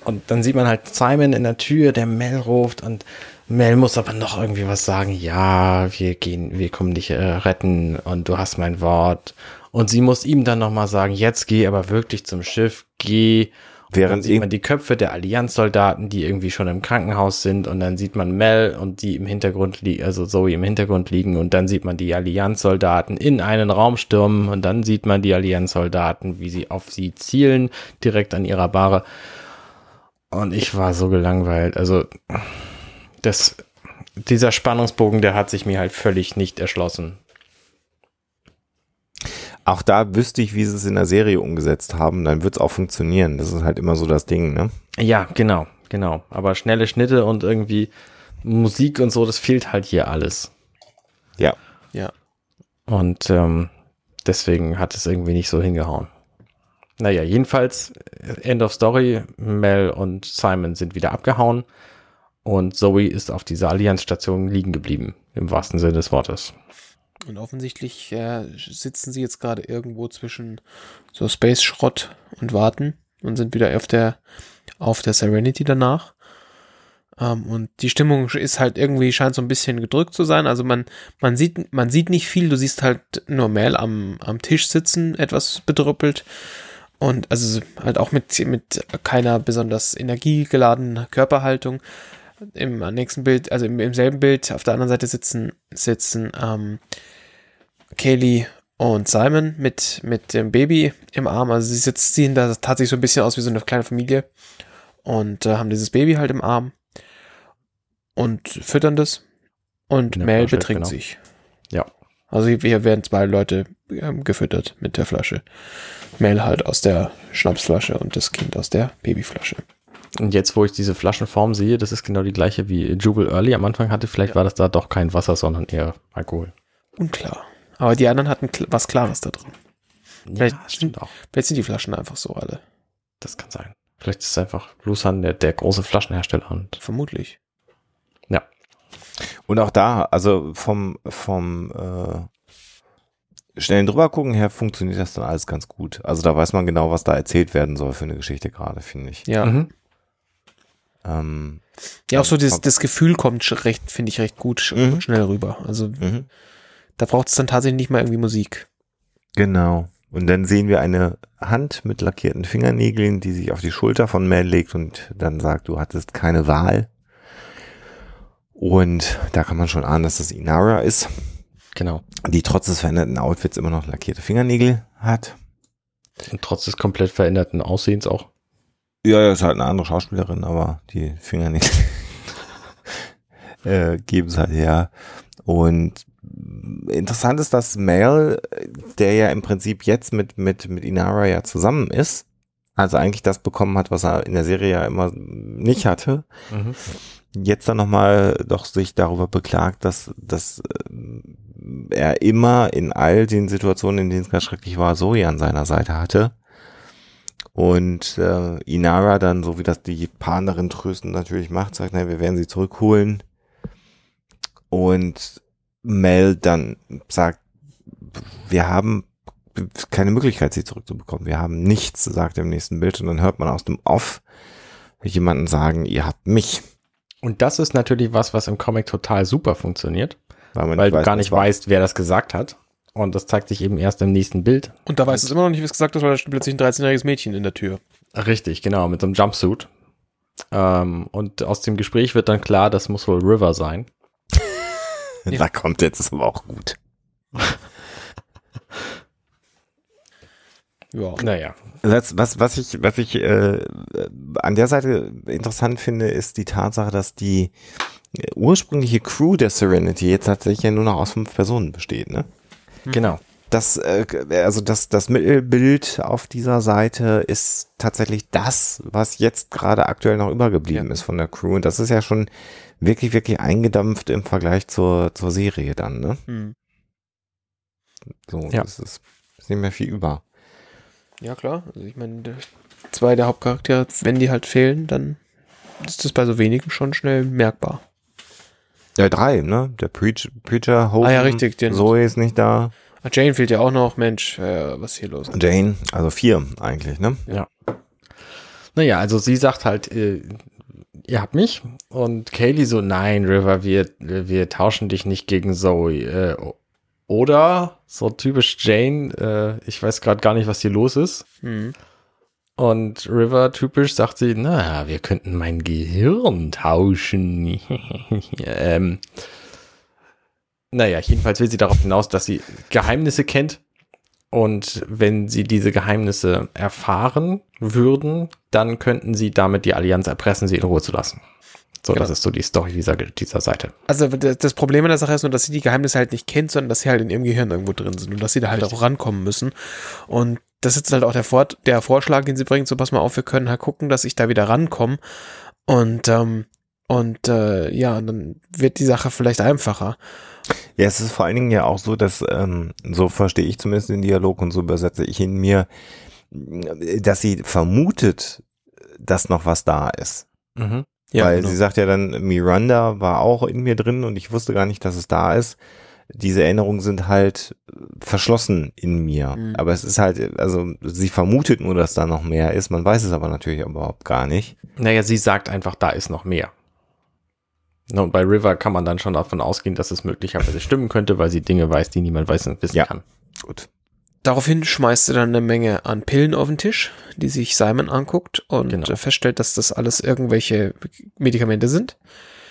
Und dann sieht man halt Simon in der Tür, der Mel ruft und Mel muss aber noch irgendwie was sagen. Ja, wir gehen, wir kommen dich äh, retten und du hast mein Wort. Und sie muss ihm dann nochmal sagen, jetzt geh aber wirklich zum Schiff, geh Während dann sieht man die Köpfe der Allianzsoldaten, die irgendwie schon im Krankenhaus sind und dann sieht man Mel und die im Hintergrund liegen, also Zoe im Hintergrund liegen und dann sieht man die Allianzsoldaten in einen Raum stürmen und dann sieht man die Allianzsoldaten, wie sie auf sie zielen, direkt an ihrer Bahre. Und ich war so gelangweilt. Also das, dieser Spannungsbogen, der hat sich mir halt völlig nicht erschlossen. Auch da wüsste ich, wie sie es in der Serie umgesetzt haben, dann wird es auch funktionieren. Das ist halt immer so das Ding, ne? Ja, genau, genau. Aber schnelle Schnitte und irgendwie Musik und so, das fehlt halt hier alles. Ja. Ja. Und ähm, deswegen hat es irgendwie nicht so hingehauen. Naja, jedenfalls, End of Story, Mel und Simon sind wieder abgehauen und Zoe ist auf dieser Allianzstation liegen geblieben, im wahrsten Sinne des Wortes. Und offensichtlich äh, sitzen sie jetzt gerade irgendwo zwischen so Space-Schrott und warten und sind wieder auf der, auf der Serenity danach. Um, ähm, und die Stimmung ist halt irgendwie, scheint so ein bisschen gedrückt zu sein. Also man, man sieht, man sieht nicht viel. Du siehst halt nur Mel am, am Tisch sitzen, etwas bedrüppelt. Und also halt auch mit, mit keiner besonders energiegeladenen Körperhaltung. Im nächsten Bild, also im, im selben Bild, auf der anderen Seite sitzen, sitzen ähm, Kaylee und Simon mit, mit dem Baby im Arm. Also sie sitzt, sehen da tatsächlich so ein bisschen aus wie so eine kleine Familie und äh, haben dieses Baby halt im Arm und füttern das. Und Mel Flasche, betrinkt genau. sich. Ja. Also hier werden zwei Leute ähm, gefüttert mit der Flasche. Mel halt aus der Schnapsflasche und das Kind aus der Babyflasche. Und jetzt, wo ich diese Flaschenform sehe, das ist genau die gleiche wie Jubel Early am Anfang hatte. Vielleicht ja. war das da doch kein Wasser, sondern eher Alkohol. Unklar. Aber die anderen hatten was Klares da drin. Vielleicht, ja, stimmt auch. Vielleicht sind die Flaschen einfach so alle. Das kann sein. Vielleicht ist es einfach Blusan der, der große Flaschenhersteller. Und Vermutlich. Ja. Und auch da, also vom, vom äh, schnellen drübergucken her funktioniert das dann alles ganz gut. Also da weiß man genau, was da erzählt werden soll für eine Geschichte gerade, finde ich. Ja. Mhm. Ähm, ja, auch so das, das Gefühl kommt recht, finde ich, recht gut mhm. schnell rüber. Also mhm. Da braucht es dann tatsächlich nicht mal irgendwie Musik. Genau. Und dann sehen wir eine Hand mit lackierten Fingernägeln, die sich auf die Schulter von Mel legt und dann sagt, du hattest keine Wahl. Und da kann man schon ahnen, dass das Inara ist. Genau. Die trotz des veränderten Outfits immer noch lackierte Fingernägel hat. Und trotz des komplett veränderten Aussehens auch. Ja, ja, ist halt eine andere Schauspielerin, aber die Fingernägel äh, geben es halt her. Und interessant ist, dass Mel, der ja im Prinzip jetzt mit, mit, mit Inara ja zusammen ist, Also eigentlich das bekommen hat, was er in der Serie ja immer nicht hatte. Mhm. Jetzt dann nochmal doch sich darüber beklagt, dass, dass äh, er immer in all den Situationen, in denen es ganz schrecklich war, Zoe an seiner Seite hatte. Und äh, Inara dann, so wie das die Partnerin trösten natürlich macht, sagt, nein, wir werden sie zurückholen. Und Mel dann sagt, wir haben keine Möglichkeit, sie zurückzubekommen. Wir haben nichts, sagt er im nächsten Bild. Und dann hört man aus dem Off jemanden sagen, ihr habt mich. Und das ist natürlich was, was im Comic total super funktioniert. Weil, weil du gar nicht weißt, wer das gesagt hat. Und das zeigt sich eben erst im nächsten Bild. Und da weißt du immer noch nicht, wie es gesagt hat, weil da steht plötzlich ein 13-jähriges Mädchen in der Tür. Richtig, genau, mit so einem Jumpsuit. Ähm, und aus dem Gespräch wird dann klar, das muss wohl River sein. ja. Da kommt jetzt ist aber auch gut. ja. Naja. Das, was, was ich, was ich äh, an der Seite interessant finde, ist die Tatsache, dass die ursprüngliche Crew der Serenity jetzt tatsächlich ja nur noch aus fünf Personen besteht, ne? Mhm. Genau. Das, äh, also das, das Mittelbild auf dieser Seite ist tatsächlich das, was jetzt gerade aktuell noch übergeblieben ja. ist von der Crew. Und das ist ja schon wirklich, wirklich eingedampft im Vergleich zur, zur Serie dann, ne? Mhm. So, ja. das ist, ist nicht mehr viel über. Ja, klar. Also ich meine, zwei der Hauptcharaktere, wenn die halt fehlen, dann ist das bei so wenigen schon schnell merkbar. Ja, drei, ne? Der Preach, Preacher, Hope, ah, ja, richtig, den Zoe ist nicht da. Ah, Jane fehlt ja auch noch. Mensch, äh, was ist hier los? Jane, also vier eigentlich, ne? Ja. Naja, also sie sagt halt, äh, ihr habt mich. Und Kaylee so, nein, River, wir, wir tauschen dich nicht gegen Zoe. Äh, oder, so typisch Jane, äh, ich weiß gerade gar nicht, was hier los ist. Mhm. Und River typisch sagt sie, na, wir könnten mein Gehirn tauschen. ähm, naja, jedenfalls will sie darauf hinaus, dass sie Geheimnisse kennt. Und wenn sie diese Geheimnisse erfahren würden, dann könnten sie damit die Allianz erpressen, sie in Ruhe zu lassen. So, genau. das ist so die Story dieser, dieser Seite. Also das Problem in der Sache ist nur, dass sie die Geheimnisse halt nicht kennt, sondern dass sie halt in ihrem Gehirn irgendwo drin sind und dass sie da halt Richtig. auch rankommen müssen. Und das ist halt auch der, Vor der Vorschlag, den sie bringt, so pass mal auf, wir können halt gucken, dass ich da wieder rankomme. Und, ähm, und äh, ja, dann wird die Sache vielleicht einfacher. Ja, es ist vor allen Dingen ja auch so, dass, ähm, so verstehe ich zumindest den Dialog und so übersetze ich ihn mir, dass sie vermutet, dass noch was da ist. Mhm. Ja, Weil genau. sie sagt ja dann, Miranda war auch in mir drin und ich wusste gar nicht, dass es da ist diese Erinnerungen sind halt verschlossen in mir. Mhm. Aber es ist halt, also sie vermutet nur, dass da noch mehr ist. Man weiß es aber natürlich überhaupt gar nicht. Naja, sie sagt einfach, da ist noch mehr. Und bei River kann man dann schon davon ausgehen, dass es möglicherweise stimmen könnte, weil sie Dinge weiß, die niemand weiß und wissen ja. kann. Gut. Daraufhin schmeißt sie dann eine Menge an Pillen auf den Tisch, die sich Simon anguckt und genau. feststellt, dass das alles irgendwelche Medikamente sind.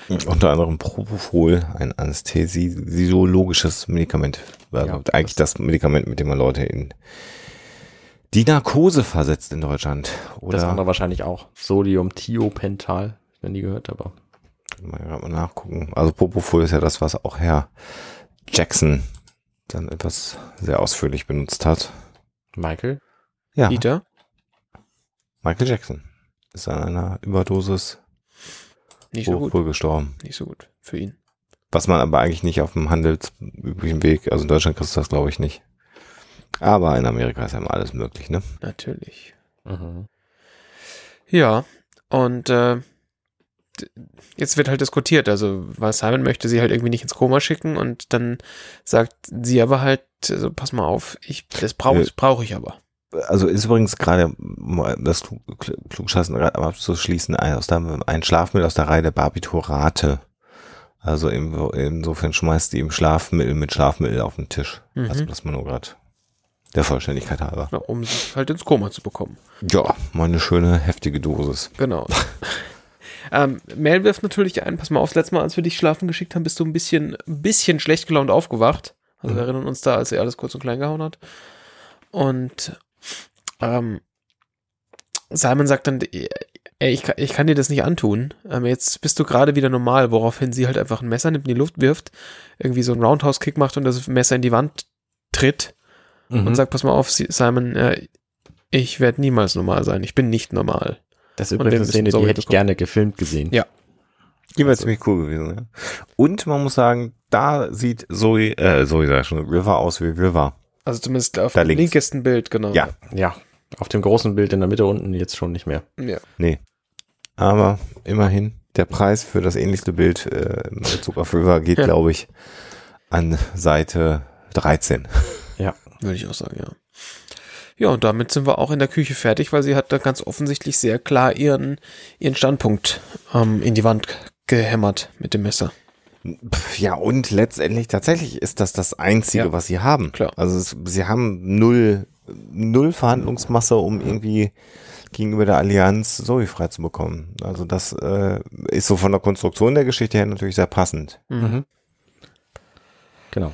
Unter anderem Propofol, ein anästhesiologisches Medikament. Ja, eigentlich das, das Medikament, mit dem man Leute in die Narkose versetzt in Deutschland. Oder das andere wahrscheinlich auch. Sodium Thiopental, wenn die gehört, aber. Mal, mal nachgucken. Also Propofol ist ja das, was auch Herr Jackson dann etwas sehr ausführlich benutzt hat. Michael? Ja. Peter? Michael Jackson ist an einer Überdosis nicht so gut. Wohl gestorben. Nicht so gut für ihn. Was man aber eigentlich nicht auf dem handelsüblichen Weg, also in Deutschland kriegst du das glaube ich nicht. Aber in Amerika ist ja immer alles möglich, ne? Natürlich. Mhm. Ja, und äh, jetzt wird halt diskutiert, also weil Simon möchte sie halt irgendwie nicht ins Koma schicken und dann sagt sie aber halt, also pass mal auf, ich, das brauche äh, brauch ich aber also ist übrigens gerade das Klugscheißen gerade abzuschließen, aus der, ein Schlafmittel aus der Reihe der Barbiturate. Also insofern schmeißt die im Schlafmittel mit Schlafmittel auf den Tisch. Mhm. Also das man nur gerade der Vollständigkeit halber. Um sich halt ins Koma zu bekommen. Ja, mal eine schöne, heftige Dosis. Genau. ähm, Mel wirft natürlich ein, pass mal auf, letztes Mal, als wir dich schlafen geschickt haben, bist du ein bisschen, ein bisschen schlecht gelaunt aufgewacht. Also mhm. wir erinnern uns da, als er alles kurz und klein gehauen hat. Und ähm, Simon sagt dann, ey, ich, kann, ich kann dir das nicht antun. Ähm, jetzt bist du gerade wieder normal, woraufhin sie halt einfach ein Messer nimmt, in die Luft wirft, irgendwie so einen Roundhouse-Kick macht und das Messer in die Wand tritt mhm. und sagt, pass mal auf, Simon, äh, Ich werde niemals normal sein. Ich bin nicht normal. Das ist übrigens eine Szene, die hätte ich gerne gefilmt gesehen. Ja. Die wäre ziemlich cool gewesen, ja. Und man muss sagen, da sieht Zoe, äh, Zoe sag schon, River aus wie River. Also zumindest auf Da dem links. linkesten Bild, genau. Ja. Ja, auf dem großen Bild in der Mitte unten jetzt schon nicht mehr. ja. Nee. Aber immerhin, der Preis für das ähnlichste Bild äh, in Bezug auf River geht, Ja. glaube ich, an Seite 13. Würde ich auch sagen, ja. Ja, und damit sind wir auch in der Küche fertig, weil sie hat da ganz offensichtlich sehr klar ihren, ihren Standpunkt ähm, in die Wand gehämmert mit dem Messer. Ja, und letztendlich tatsächlich ist das das Einzige, Ja. was sie haben. Klar. Also es, sie haben null, null Verhandlungsmasse, um irgendwie gegenüber der Allianz Zoe frei zu bekommen. Also das äh, ist so von der Konstruktion der Geschichte her natürlich sehr passend. Mhm. Genau.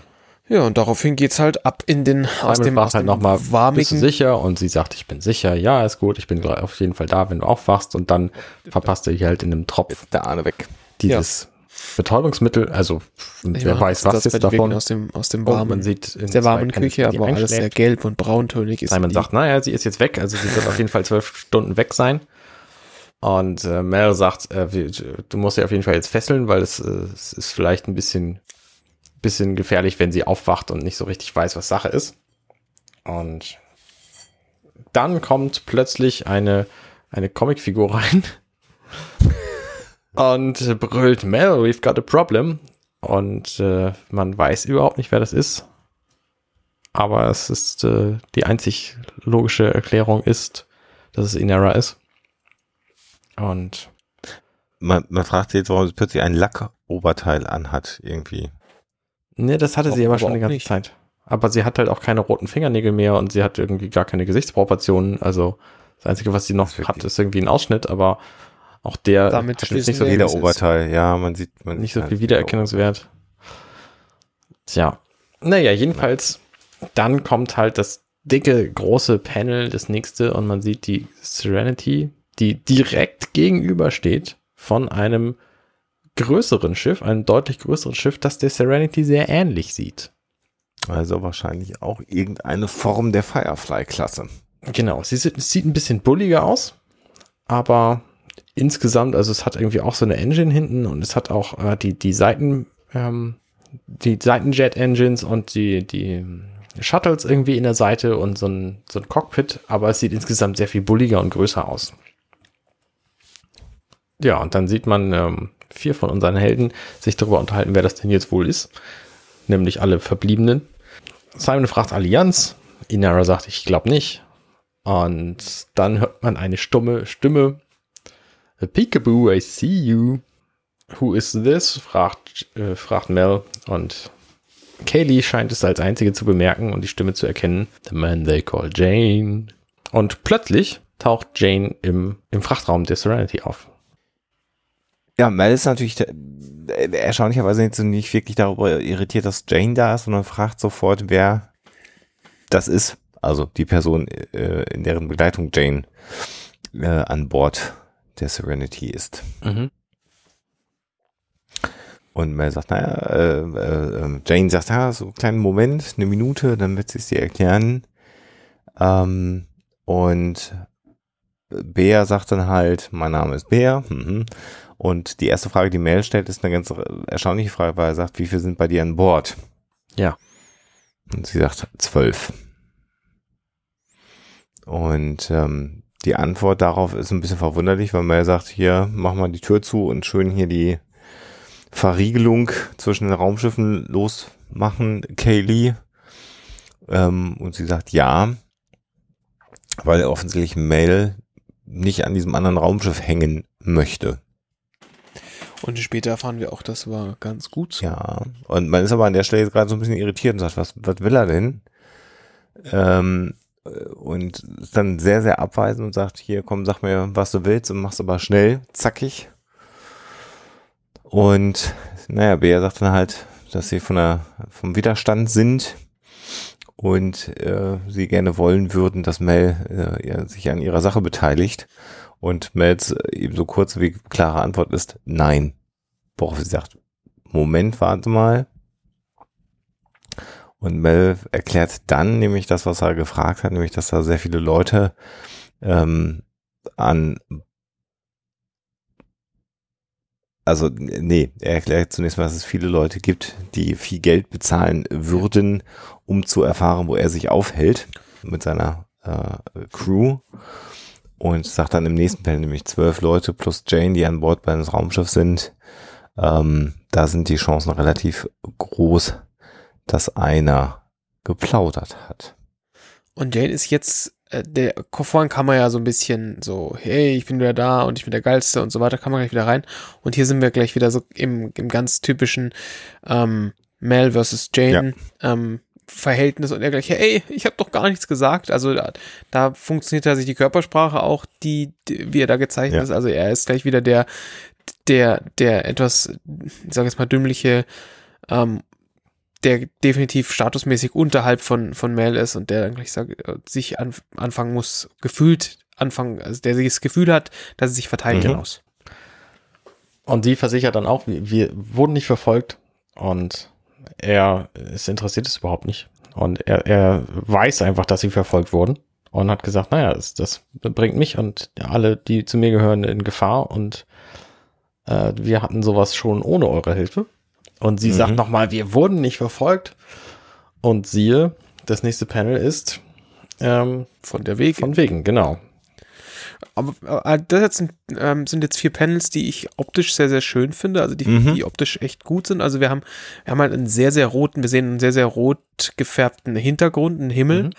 Ja, und daraufhin geht's halt ab in den aus dem, aus halt dem nochmal, bist du warmigen. sicher? Und sie sagt, ich bin sicher. Ja, ist gut, ich bin auf jeden Fall da, wenn du aufwachst. Und dann verpasst er hier halt in einem Tropf Der Ahne weg. dieses Betäubungsmittel. Also, Ich wer weiß was jetzt davon. Aus dem, aus dem Und warmen, man sieht in der warmen Küche, aber alles sehr gelb und brauntönig ist. Simon sagt, naja, sie ist jetzt weg, also sie wird auf jeden Fall zwölf Stunden weg sein. Und äh, Mel sagt, äh, du musst sie auf jeden Fall jetzt fesseln, weil es, äh, es ist vielleicht ein bisschen, bisschen gefährlich, wenn sie aufwacht und nicht so richtig weiß, was Sache ist. Und dann kommt plötzlich eine, eine Comicfigur rein und brüllt, Mel, we've got a problem. Und äh, man weiß überhaupt nicht, wer das ist. Aber es ist äh, die einzig logische Erklärung ist, dass es Inera ist. Und Man, man fragt sich jetzt, warum sie plötzlich ein Lackoberteil anhat, irgendwie. Ne, das hatte sie Aber aber schon die ganze nicht. Zeit. Aber sie hat halt auch keine roten Fingernägel mehr und sie hat irgendwie gar keine Gesichtsproportionen. Also das Einzige, was sie noch hat, ist irgendwie ein Ausschnitt, aber auch der Damit hat jetzt nicht so, viel, Oberteil, ja, man sieht, man nicht so viel Wiedererkennungswert. Tja. Naja, jedenfalls, dann kommt halt das dicke, große Panel, das nächste, und man sieht die Serenity, die direkt gegenüber steht von einem größeren Schiff, einem deutlich größeren Schiff, das der Serenity sehr ähnlich sieht. Also wahrscheinlich auch irgendeine Form der Firefly-Klasse. Genau, sie sieht, es sieht ein bisschen bulliger aus, aber insgesamt, also es hat irgendwie auch so eine Engine hinten und es hat auch äh, die, die Seiten, ähm, die Seitenjet-Engines und die, die Shuttles irgendwie in der Seite und so ein, so ein Cockpit, aber es sieht insgesamt sehr viel bulliger und größer aus. Ja, und dann sieht man ähm, vier von unseren Helden sich darüber unterhalten, wer das denn jetzt wohl ist, nämlich alle Verbliebenen. Simon fragt Allianz, Inara sagt, ich glaube nicht. Und dann hört man eine stumme Stimme. Peekaboo, I see you. Who is this? fragt, äh, fragt Mel. Und Kaylee scheint es als einzige zu bemerken und die Stimme zu erkennen. The man they call Jane. Und plötzlich taucht Jane im, im Frachtraum der Serenity auf. Ja, Mel ist natürlich äh, erstaunlicherweise jetzt nicht wirklich darüber irritiert, dass Jane da ist, sondern fragt sofort, wer das ist. Also die Person, äh, in deren Begleitung Jane äh, an Bord der Serenity ist. Und Mel sagt, naja, äh, äh, Jane sagt, ja, so einen kleinen Moment, eine Minute, dann wird sie es dir erklären. Ähm, und Bea sagt dann halt, mein Name ist Bea. Mhm. Und die erste Frage, die Mel stellt, ist eine ganz erstaunliche Frage, weil er sagt, wie viele sind bei dir an Bord? Ja. Und sie sagt, zwölf. Und ähm, die Antwort darauf ist ein bisschen verwunderlich, weil Mel sagt, hier, mach mal die Tür zu und schön hier die Verriegelung zwischen den Raumschiffen losmachen, Kaylee. Ähm, und sie sagt ja, weil offensichtlich Mel nicht an diesem anderen Raumschiff hängen möchte. Und später erfahren wir auch, das war ganz gut so. Ja, und man ist aber an der Stelle jetzt gerade so ein bisschen irritiert und sagt, was, was will er denn? Ähm, und ist dann sehr, sehr abweisend und sagt, hier, komm, sag mir, was du willst und mach's aber schnell, zackig. Und naja, Bea sagt dann halt, dass sie von der, vom Widerstand sind und äh, sie gerne wollen würden, dass Mel äh, sich an ihrer Sache beteiligt. Und Mels äh, ebenso kurze wie klare Antwort ist Nein. Worauf sie sagt, Moment, warte mal. Und Mel erklärt dann nämlich das, was er gefragt hat, nämlich, dass da sehr viele Leute ähm, an also nee, er erklärt zunächst mal, dass es viele Leute gibt, die viel Geld bezahlen würden, um zu erfahren, wo er sich aufhält mit seiner äh, Crew. Und sagt dann im nächsten Panel nämlich zwölf Leute plus Jane, die an Bord eines Raumschiffs sind. Ähm, da sind die Chancen relativ groß, dass einer geplaudert hat. Und Jane ist jetzt äh, der vorhin kam er ja so ein bisschen so, hey, ich bin wieder da und ich bin der Geilste und so weiter, kam man gleich wieder rein. Und hier sind wir gleich wieder so im, im ganz typischen ähm, Mel versus Jane ja. ähm, Verhältnis und er gleich, hey, ich habe doch gar nichts gesagt. Also da, da funktioniert tatsächlich die Körpersprache auch, die, die wie er da gezeichnet ja. ist. Also er ist gleich wieder der, der, der etwas, ich sage jetzt mal, dümmliche ähm, der definitiv statusmäßig unterhalb von, von Mel ist und der dann gleich sag, sich an, anfangen muss, gefühlt anfangen, also der sich das Gefühl hat, dass er sich verteidigen mhm. muss. Und sie versichert dann auch, wir, wir wurden nicht verfolgt und er ist interessiert es überhaupt nicht. Und er, er weiß einfach, dass sie verfolgt wurden und hat gesagt, naja, das, das bringt mich und alle, die zu mir gehören, in Gefahr und äh, wir hatten sowas schon ohne eure Hilfe. Und sie mhm. sagt nochmal, wir wurden nicht verfolgt. Und siehe, das nächste Panel ist ähm, von der Weg. Von wegen, genau. Aber äh, das jetzt sind, ähm, sind jetzt vier Panels, die ich optisch sehr, sehr schön finde, also die, mhm. die optisch echt gut sind. Also wir haben, wir haben halt einen sehr, sehr roten, wir sehen einen sehr, sehr rot gefärbten Hintergrund, einen Himmel, mhm.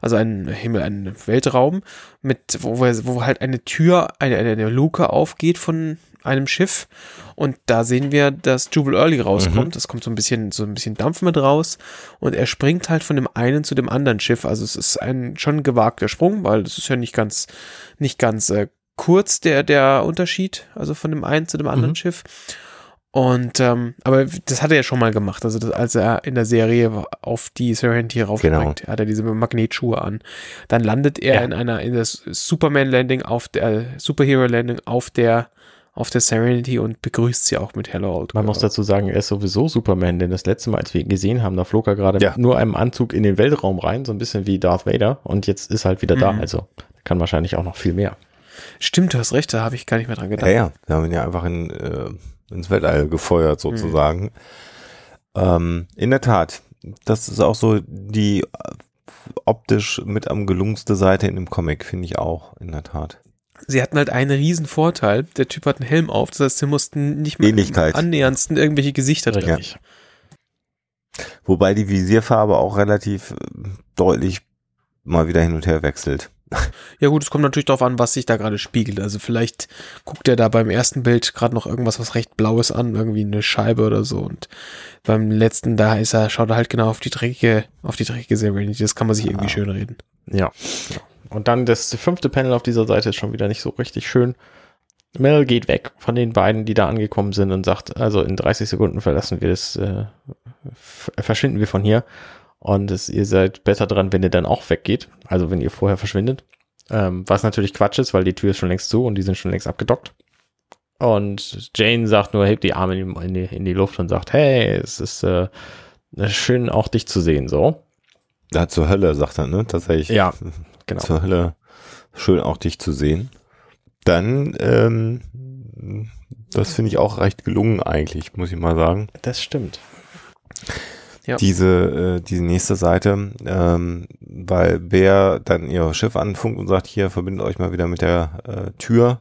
also einen Himmel, einen Weltraum, mit, wo, wo halt eine Tür, eine, eine Luke aufgeht von einem Schiff und da sehen wir, dass Jubal Early rauskommt. Es mhm. kommt so ein bisschen, so ein bisschen Dampf mit raus und er springt halt von dem einen zu dem anderen Schiff. Also es ist ein schon gewagter Sprung, weil das ist ja nicht ganz, nicht ganz äh, kurz der, der Unterschied, also von dem einen zu dem anderen mhm. Schiff. Und ähm, aber das hat er ja schon mal gemacht, also das, als er in der Serie auf die Serenity raufspringt, genau. hat er diese Magnetschuhe an. Dann landet er ja. in einer in das Superman Landing auf der Superhero Landing auf der auf der Serenity und begrüßt sie auch mit Hello Old Man muss dazu sagen, er ist sowieso Superman, denn das letzte Mal, als wir ihn gesehen haben, da flog er gerade ja. nur einem Anzug in den Weltraum rein, so ein bisschen wie Darth Vader und jetzt ist er halt wieder mhm. da, also kann wahrscheinlich auch noch viel mehr. Stimmt, du hast recht, da habe ich gar nicht mehr dran gedacht. Ja, ja, wir haben ihn ja einfach in, äh, ins Weltall gefeuert sozusagen. Mhm. Ähm, in der Tat, das ist auch so die optisch mit am gelungenste Seite in dem Comic, finde ich auch, in der Tat. Sie hatten halt einen riesen Vorteil. Der Typ hat einen Helm auf, das heißt, sie mussten nicht mehr Ähnlichkeit. annäherndsten irgendwelche Gesichter drin. Ja. Wobei die Visierfarbe auch relativ äh, deutlich mal wieder hin und her wechselt. Ja gut, es kommt natürlich darauf an, was sich da gerade spiegelt. Also vielleicht guckt er da beim ersten Bild gerade noch irgendwas, was recht Blaues an, irgendwie eine Scheibe oder so. Und beim letzten, da ist er, schaut er halt genau auf die dreckige, auf die dreckige Serenity. Das kann man sich irgendwie ah. schön reden. Ja. ja. Und dann das fünfte Panel auf dieser Seite ist schon wieder nicht so richtig schön. Mel geht weg von den beiden, die da angekommen sind und sagt, also in 30 Sekunden verlassen wir das, äh, verschwinden wir von hier. Und es, ihr seid besser dran, wenn ihr dann auch weggeht. Also wenn ihr vorher verschwindet. Ähm, was natürlich Quatsch ist, weil die Tür ist schon längst zu und die sind schon längst abgedockt. Und Jane sagt nur, hebt die Arme in die, in die Luft und sagt, hey, es ist äh, schön auch dich zu sehen, so. Da zur Hölle, sagt er, ne? Tatsächlich. Ja, genau. Zur Hölle. Schön auch dich zu sehen. Dann, ähm, das finde ich auch recht gelungen eigentlich, muss ich mal sagen. Das stimmt. Ja. Diese, äh, diese nächste Seite, ähm, weil Bär dann ihr Schiff anfunkt und sagt, hier, verbindet euch mal wieder mit der äh, Tür.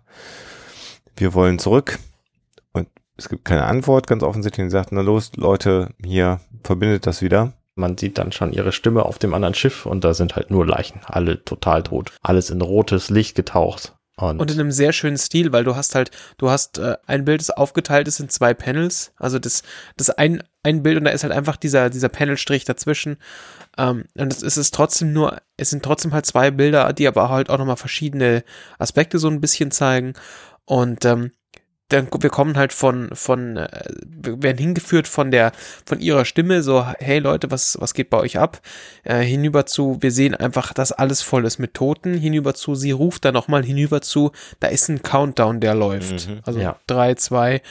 Wir wollen zurück. Und es gibt keine Antwort, ganz offensichtlich. Und sie sagt, na los, Leute, hier, verbindet das wieder. Man sieht dann schon ihre Stimme auf dem anderen Schiff und da sind halt nur Leichen, alle total tot. Alles in rotes Licht getaucht. Und, und in einem sehr schönen Stil, weil du hast halt, du hast äh, ein Bild, das aufgeteilt ist in zwei Panels. Also das, das ein, ein Bild und da ist halt einfach dieser, dieser Panelstrich dazwischen. Ähm, und es ist trotzdem nur, es sind trotzdem halt zwei Bilder, die aber halt auch nochmal verschiedene Aspekte so ein bisschen zeigen. Und ähm, dann wir kommen halt von von äh, wir werden hingeführt von der von ihrer Stimme so hey Leute was was geht bei euch ab äh, hinüber zu wir sehen einfach dass alles voll ist mit Toten hinüber zu sie ruft dann noch mal hinüber zu da ist ein Countdown der läuft Mhm, also ja. drei zwei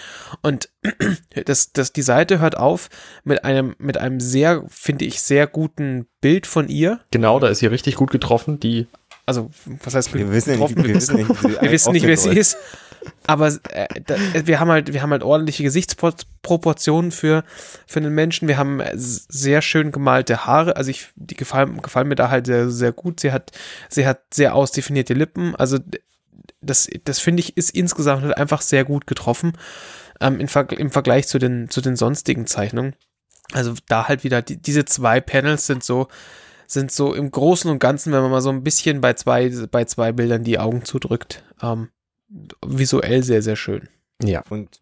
und das das die Seite hört auf mit einem mit einem sehr finde ich sehr guten Bild von ihr Genau, da ist sie richtig gut getroffen. Die also was heißt Wir wissen nicht, wir wissen nicht, wir wissen nicht, wer sie ist. Aber äh, da, wir haben halt, wir haben halt ordentliche Gesichtsproportionen für für einen Menschen. Wir haben äh, sehr schön gemalte Haare. Also ich, die gefallen, gefallen mir da halt sehr, sehr gut. Sie hat, sie hat sehr ausdefinierte Lippen. Also das, das finde ich ist insgesamt halt einfach sehr gut getroffen ähm, im, Ver im Vergleich zu den zu den sonstigen Zeichnungen. Also da halt wieder die, diese zwei Panels sind so sind so im Großen und Ganzen, wenn man mal so ein bisschen bei zwei bei zwei Bildern die Augen zudrückt, ähm, visuell sehr sehr schön. ja, Und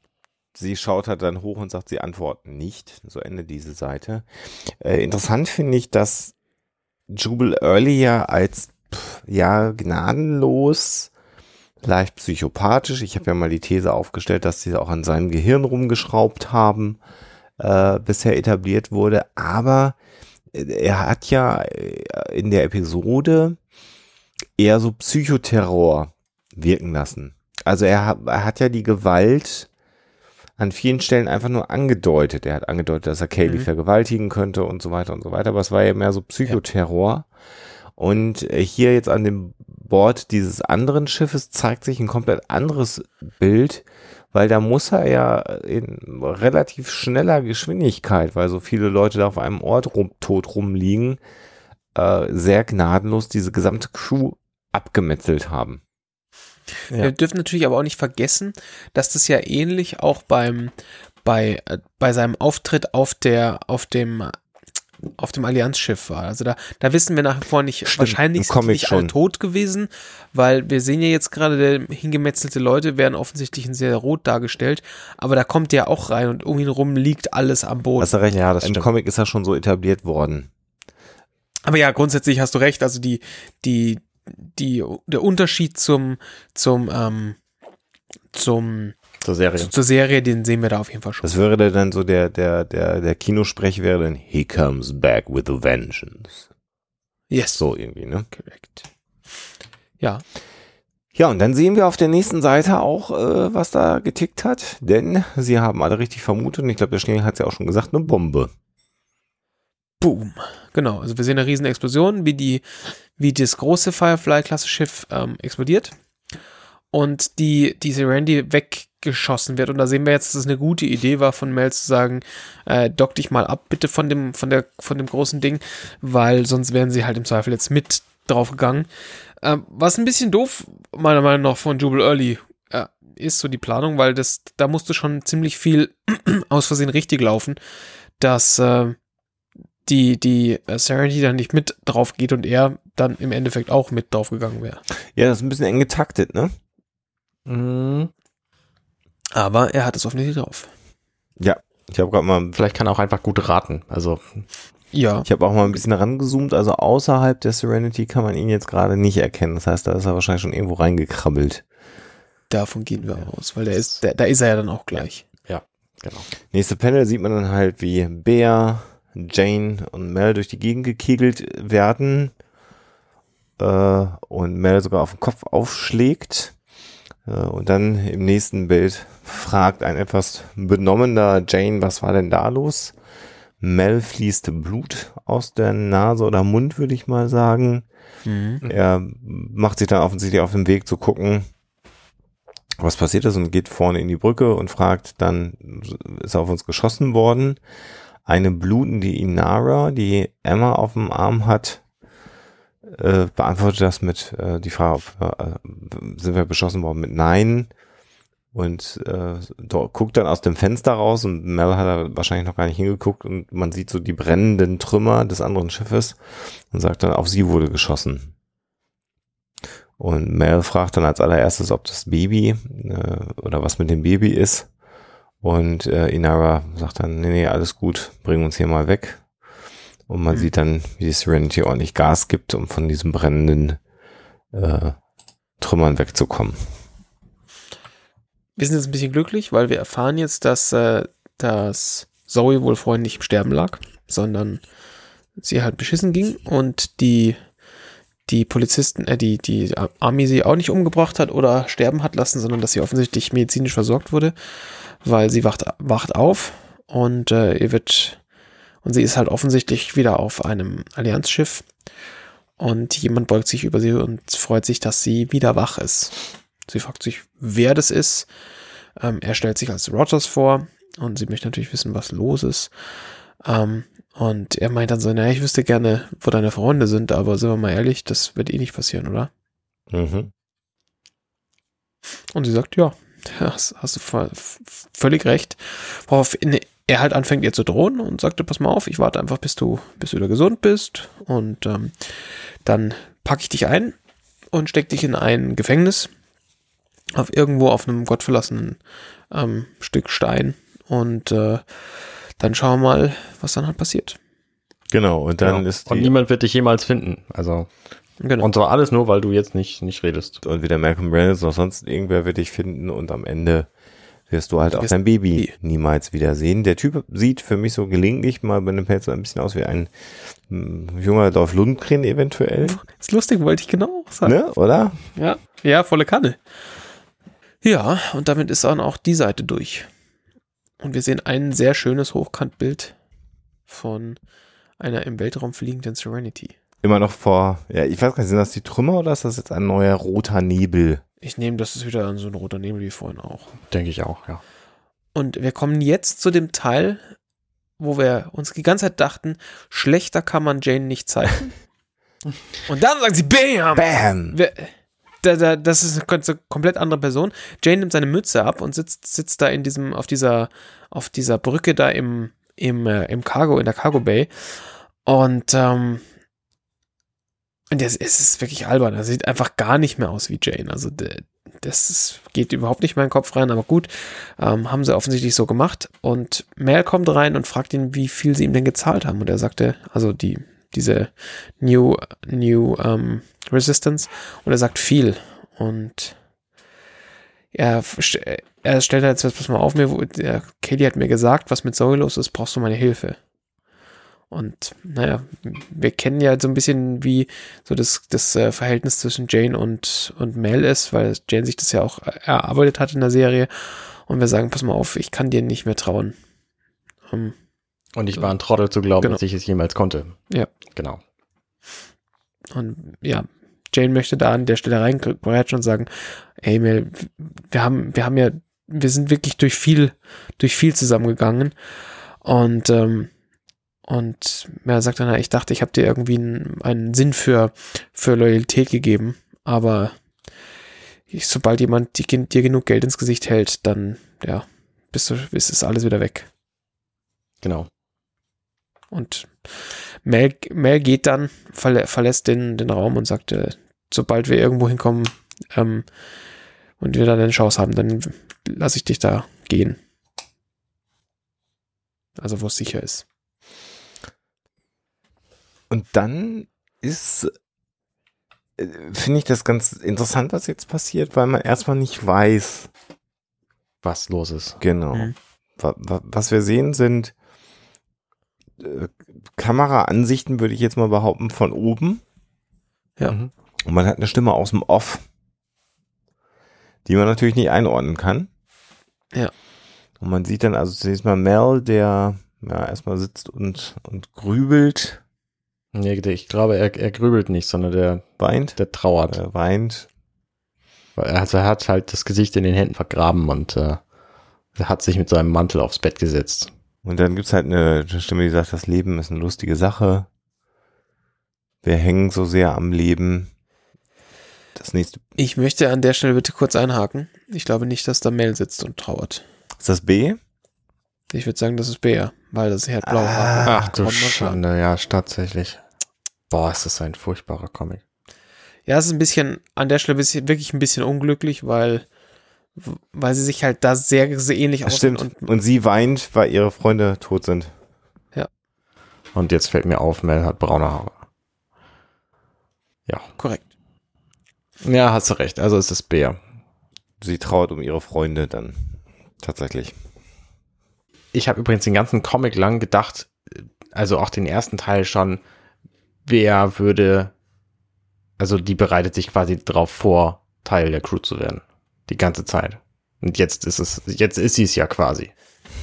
sie schaut halt dann hoch und sagt, sie antworten nicht. So endet diese Seite. Äh, interessant finde ich, dass Jubal Earlier als pff, ja gnadenlos, leicht psychopathisch. Ich habe ja mal die These aufgestellt, dass sie auch an seinem Gehirn rumgeschraubt haben, äh, bisher etabliert wurde. Aber äh, er hat ja äh, in der Episode eher so Psychoterror wirken lassen. Also er, hat- er hat ja die Gewalt an vielen Stellen einfach nur angedeutet. Er hat angedeutet, dass er Kaylee Mhm. vergewaltigen könnte und so weiter und so weiter. Aber es war ja mehr so Psychoterror. Und äh, hier jetzt an dem Bord dieses anderen Schiffes zeigt sich ein komplett anderes Bild, weil da muss er ja in relativ schneller Geschwindigkeit, weil so viele Leute da auf einem Ort rum, tot rumliegen, äh, sehr gnadenlos diese gesamte Crew abgemetzelt haben. Ja. Wir dürfen natürlich aber auch nicht vergessen, dass das ja ähnlich auch beim bei äh, bei seinem Auftritt auf der auf dem auf dem Allianzschiff war. Also da, da wissen wir nach wie vor nicht, Stimmt, wahrscheinlich sind nicht alle schon. tot gewesen, weil wir sehen ja jetzt gerade, der hingemetzelte Leute werden offensichtlich in sehr rot dargestellt, aber da kommt der auch rein und um ihn rum liegt alles am Boden. Hast du recht, Ja, das im stimmt. Comic ist er schon so etabliert worden. Aber ja, grundsätzlich hast du recht. Also die, die, die, der Unterschied zum, zum, ähm, zum, zur Serie. zu, zur Serie, den sehen wir da auf jeden Fall schon. Das wäre dann so der, der, der, der Kinosprech wäre dann He comes back with a vengeance. Yes. So irgendwie, ne? Correct. Ja. Ja, und dann sehen wir auf der nächsten Seite auch, äh, was da getickt hat, denn sie haben alle richtig vermutet, und ich glaube, der Schnee hat es ja auch schon gesagt, eine Bombe. Boom. Genau. Also wir sehen eine riesen Explosion, wie die, wie das große Firefly-Klasse-Schiff ähm, explodiert und die, diese Randy weggeschossen wird. Und da sehen wir jetzt, dass es eine gute Idee war von Mel zu sagen, äh, dock dich mal ab, bitte von dem, von der, von dem großen Ding, weil sonst wären sie halt im Zweifel jetzt mit draufgegangen. Ähm, was ein bisschen doof, meiner Meinung nach, von Jubal Early äh, ist so die Planung, weil das, da musste schon ziemlich viel aus Versehen richtig laufen, dass äh, die, die äh, Serenity dann nicht mit drauf geht und er dann im Endeffekt auch mit drauf gegangen wäre. Ja, das ist ein bisschen eng getaktet, ne? Mhm. Aber er hat es offensichtlich drauf. Ja. Ich habe gerade mal, Vielleicht kann er auch einfach gut raten. Also, Ja. ich habe auch mal ein bisschen rangezoomt, also außerhalb der Serenity kann man ihn jetzt gerade nicht erkennen. Das heißt, da ist er wahrscheinlich schon irgendwo reingekrabbelt. Davon gehen wir aus, weil der ist, der, da ist er ja dann auch gleich. genau. Nächste Panel sieht man dann halt, wie Bea, Jane und Mel durch die Gegend gekegelt werden äh, und Mel sogar auf den Kopf aufschlägt. Äh, und dann im nächsten Bild fragt ein etwas benommener Jane, was war denn da los? Mel fließt Blut aus der Nase oder Mund, würde ich mal sagen. Er macht sich dann offensichtlich auf den Weg zu gucken, was passiert ist und geht vorne in die Brücke und fragt, dann ist auf uns geschossen worden. Eine blutende Inara, die Emma auf dem Arm hat, äh, beantwortet das mit äh, die Frage, ob, äh, sind wir beschossen worden mit Nein und äh, guckt dann aus dem Fenster raus und Mel hat da wahrscheinlich noch gar nicht hingeguckt und man sieht so die brennenden Trümmer des anderen Schiffes und sagt dann, auf sie wurde geschossen. Und Mel fragt dann als allererstes, ob das Baby äh, oder was mit dem Baby ist. Und äh, Inara sagt dann, nee, nee, alles gut, bring uns hier mal weg. Und man Mhm. sieht dann, wie die Serenity ordentlich Gas gibt, um von diesen brennenden äh, Trümmern wegzukommen. wir sind jetzt ein bisschen glücklich, weil wir erfahren jetzt, dass, äh, dass Zoe wohl vorhin nicht im Sterben lag, sondern sie halt beschissen ging und die, die Polizisten, äh, die, die Army sie auch nicht umgebracht hat oder sterben hat lassen, sondern dass sie offensichtlich medizinisch versorgt wurde, weil sie wacht, wacht auf und äh, ihr wird, und sie ist halt offensichtlich wieder auf einem Allianzschiff und jemand beugt sich über sie und freut sich, dass sie wieder wach ist. Sie fragt sich, wer das ist. Ähm, er stellt sich als Rogers vor und sie möchte natürlich wissen, was los ist. Ähm, und er meint dann so, naja, ich wüsste gerne, wo deine Freunde sind, aber sind wir mal ehrlich, das wird eh nicht passieren, oder? Mhm. Und sie sagt, ja, hast, hast du völlig recht. Worauf er halt anfängt, ihr zu drohen und sagte, pass mal auf, ich warte einfach, bis du, bis du wieder gesund bist. Und ähm, dann packe ich dich ein und steck dich in ein Gefängnis auf irgendwo auf einem gottverlassenen ähm, Stück Stein und äh, dann schauen wir mal, was dann halt passiert. Genau, und dann genau. ist Und niemand wird dich jemals finden. Also Genau. Und zwar alles nur, weil du jetzt nicht, nicht redest. Und weder Malcolm Reynolds noch sonst irgendwer wird dich finden und am Ende wirst du halt auch dein Baby niemals wiedersehen. Der Typ sieht für mich so gelegentlich mal bei einem Pelz ein bisschen aus wie ein hm, junger Dorf Lundgren eventuell. Ist lustig, wollte ich genau sagen. Ne, oder? Ja, ja, volle Kanne. Ja, und damit ist dann auch die Seite durch. Und wir sehen ein sehr schönes Hochkantbild von einer im Weltraum fliegenden Serenity. Immer noch vor, ja, ich weiß gar nicht, sind das die Trümmer oder ist das jetzt ein neuer roter Nebel? Ich nehme, das ist wieder so ein roter Nebel wie vorhin auch. Denke ich auch, ja. Und wir kommen jetzt zu dem Teil, wo wir uns die ganze Zeit dachten, schlechter kann man Jane nicht zeigen. Und dann sagen sie BAM! BAM! Wir, da, da, das ist eine komplett andere Person. Jane nimmt seine Mütze ab und sitzt, sitzt da in diesem, auf dieser, auf dieser Brücke da im, im, äh, im Cargo, in der Cargo Bay. Und, ähm, und es ist wirklich albern. Er sieht einfach gar nicht mehr aus wie Jane. Also, das geht überhaupt nicht in den Kopf rein, aber gut, ähm, haben sie offensichtlich so gemacht. Und Mel kommt rein und fragt ihn, wie viel sie ihm denn gezahlt haben. Und er sagte, also die, diese New, New ähm, Resistance und er sagt viel und er, er stellt halt jetzt, pass mal auf mir, Katie hat mir gesagt, was mit Zoe los ist, brauchst du meine Hilfe. Und naja, wir kennen ja so ein bisschen, wie so das, das äh, Verhältnis zwischen Jane und, und Mel ist, weil Jane sich das ja auch erarbeitet hat in der Serie. Und wir sagen, pass mal auf, ich kann dir nicht mehr trauen. Um, und ich war ein Trottel zu glauben, genau. dass ich es jemals konnte. Ja. Genau. Und ja, Jane möchte da an der Stelle reingrätschen und sagen, ey Mel, wir haben, wir haben ja, wir sind wirklich durch viel, durch viel zusammengegangen. Und, ähm, und Mel sagt dann, ich dachte, ich habe dir irgendwie einen, einen Sinn für, für Loyalität gegeben, aber ich, sobald jemand die, dir genug Geld ins Gesicht hält, dann, ja, bist du, ist es alles wieder weg. Genau. Und Mel, Mel geht dann, verlä verlässt den, den Raum und sagt, äh, sobald wir irgendwo hinkommen ähm, und wir dann eine Chance haben, dann lasse ich dich da gehen. Also wo es sicher ist. Und dann ist, äh, finde ich das ganz interessant, was jetzt passiert, weil man erstmal nicht weiß, was los ist. Genau. Mhm. Was wir sehen sind äh, Kameraansichten, würde ich jetzt mal behaupten, von oben. Ja. Mhm. Und man hat eine Stimme aus dem Off, die man natürlich nicht einordnen kann. Ja. Und man sieht dann also zunächst mal Mel, der ja erstmal sitzt und, und grübelt. Nee, ich glaube, er, er grübelt nicht, sondern der weint. Der trauert. Er weint. Also er hat halt das Gesicht in den Händen vergraben und äh, er hat sich mit seinem Mantel aufs Bett gesetzt. Und dann gibt's halt eine Stimme, die sagt, das Leben ist eine lustige Sache. Wir hängen so sehr am Leben. Das nächste. Ich möchte an der Stelle bitte kurz einhaken. Ich glaube nicht, dass da Mel sitzt und trauert. Ist das B? Ich würde sagen, das ist B, ja, weil das hier hat blau ah, Ach du Schande, ja, tatsächlich. Boah, ist das ein furchtbarer Comic. Ja, es ist ein bisschen, an der Stelle wirklich ein bisschen unglücklich, weil weil sie sich halt da sehr, sehr ähnlich aussehen. Stimmt. Und, und sie weint, weil ihre Freunde tot sind. Ja. Und jetzt fällt mir auf, Mel hat braune Haare. Ja. Korrekt. Ja, hast du recht. Also es ist Bär. sie trauert um ihre Freunde dann tatsächlich. Ich habe übrigens den ganzen Comic lang gedacht, also auch den ersten Teil schon, wer würde, also die bereitet sich quasi darauf vor, Teil der Crew zu werden. Die ganze Zeit. Und jetzt ist es, jetzt ist sie es ja quasi.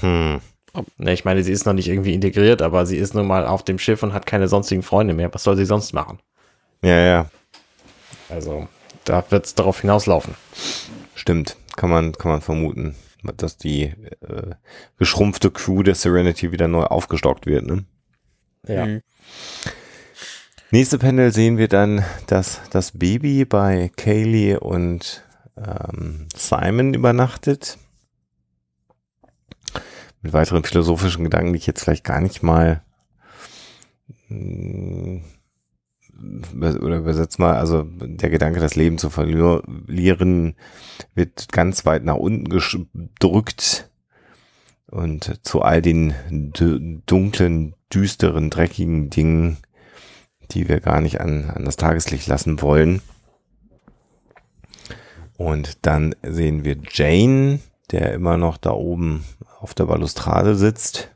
Hm. Ne, ich meine, sie ist noch nicht irgendwie integriert, aber sie ist nun mal auf dem Schiff und hat keine sonstigen Freunde mehr. Was soll sie sonst machen? Ja, ja. Also, da wird es darauf hinauslaufen. Stimmt, kann man, kann man vermuten, dass die äh, geschrumpfte Crew der Serenity wieder neu aufgestockt wird, ne? Ja. Mhm. Nächste Panel sehen wir dann, dass das Baby bei Kaylee und ähm, Simon übernachtet. Mit weiteren philosophischen Gedanken, die ich jetzt vielleicht gar nicht mal hm, oder übersetzt mal, also der Gedanke, das Leben zu verlieren, wird ganz weit nach unten gedrückt und zu all den dunklen, düsteren, dreckigen Dingen, die wir gar nicht an, an das Tageslicht lassen wollen. Und dann sehen wir Jane, der immer noch da oben auf der Balustrade sitzt.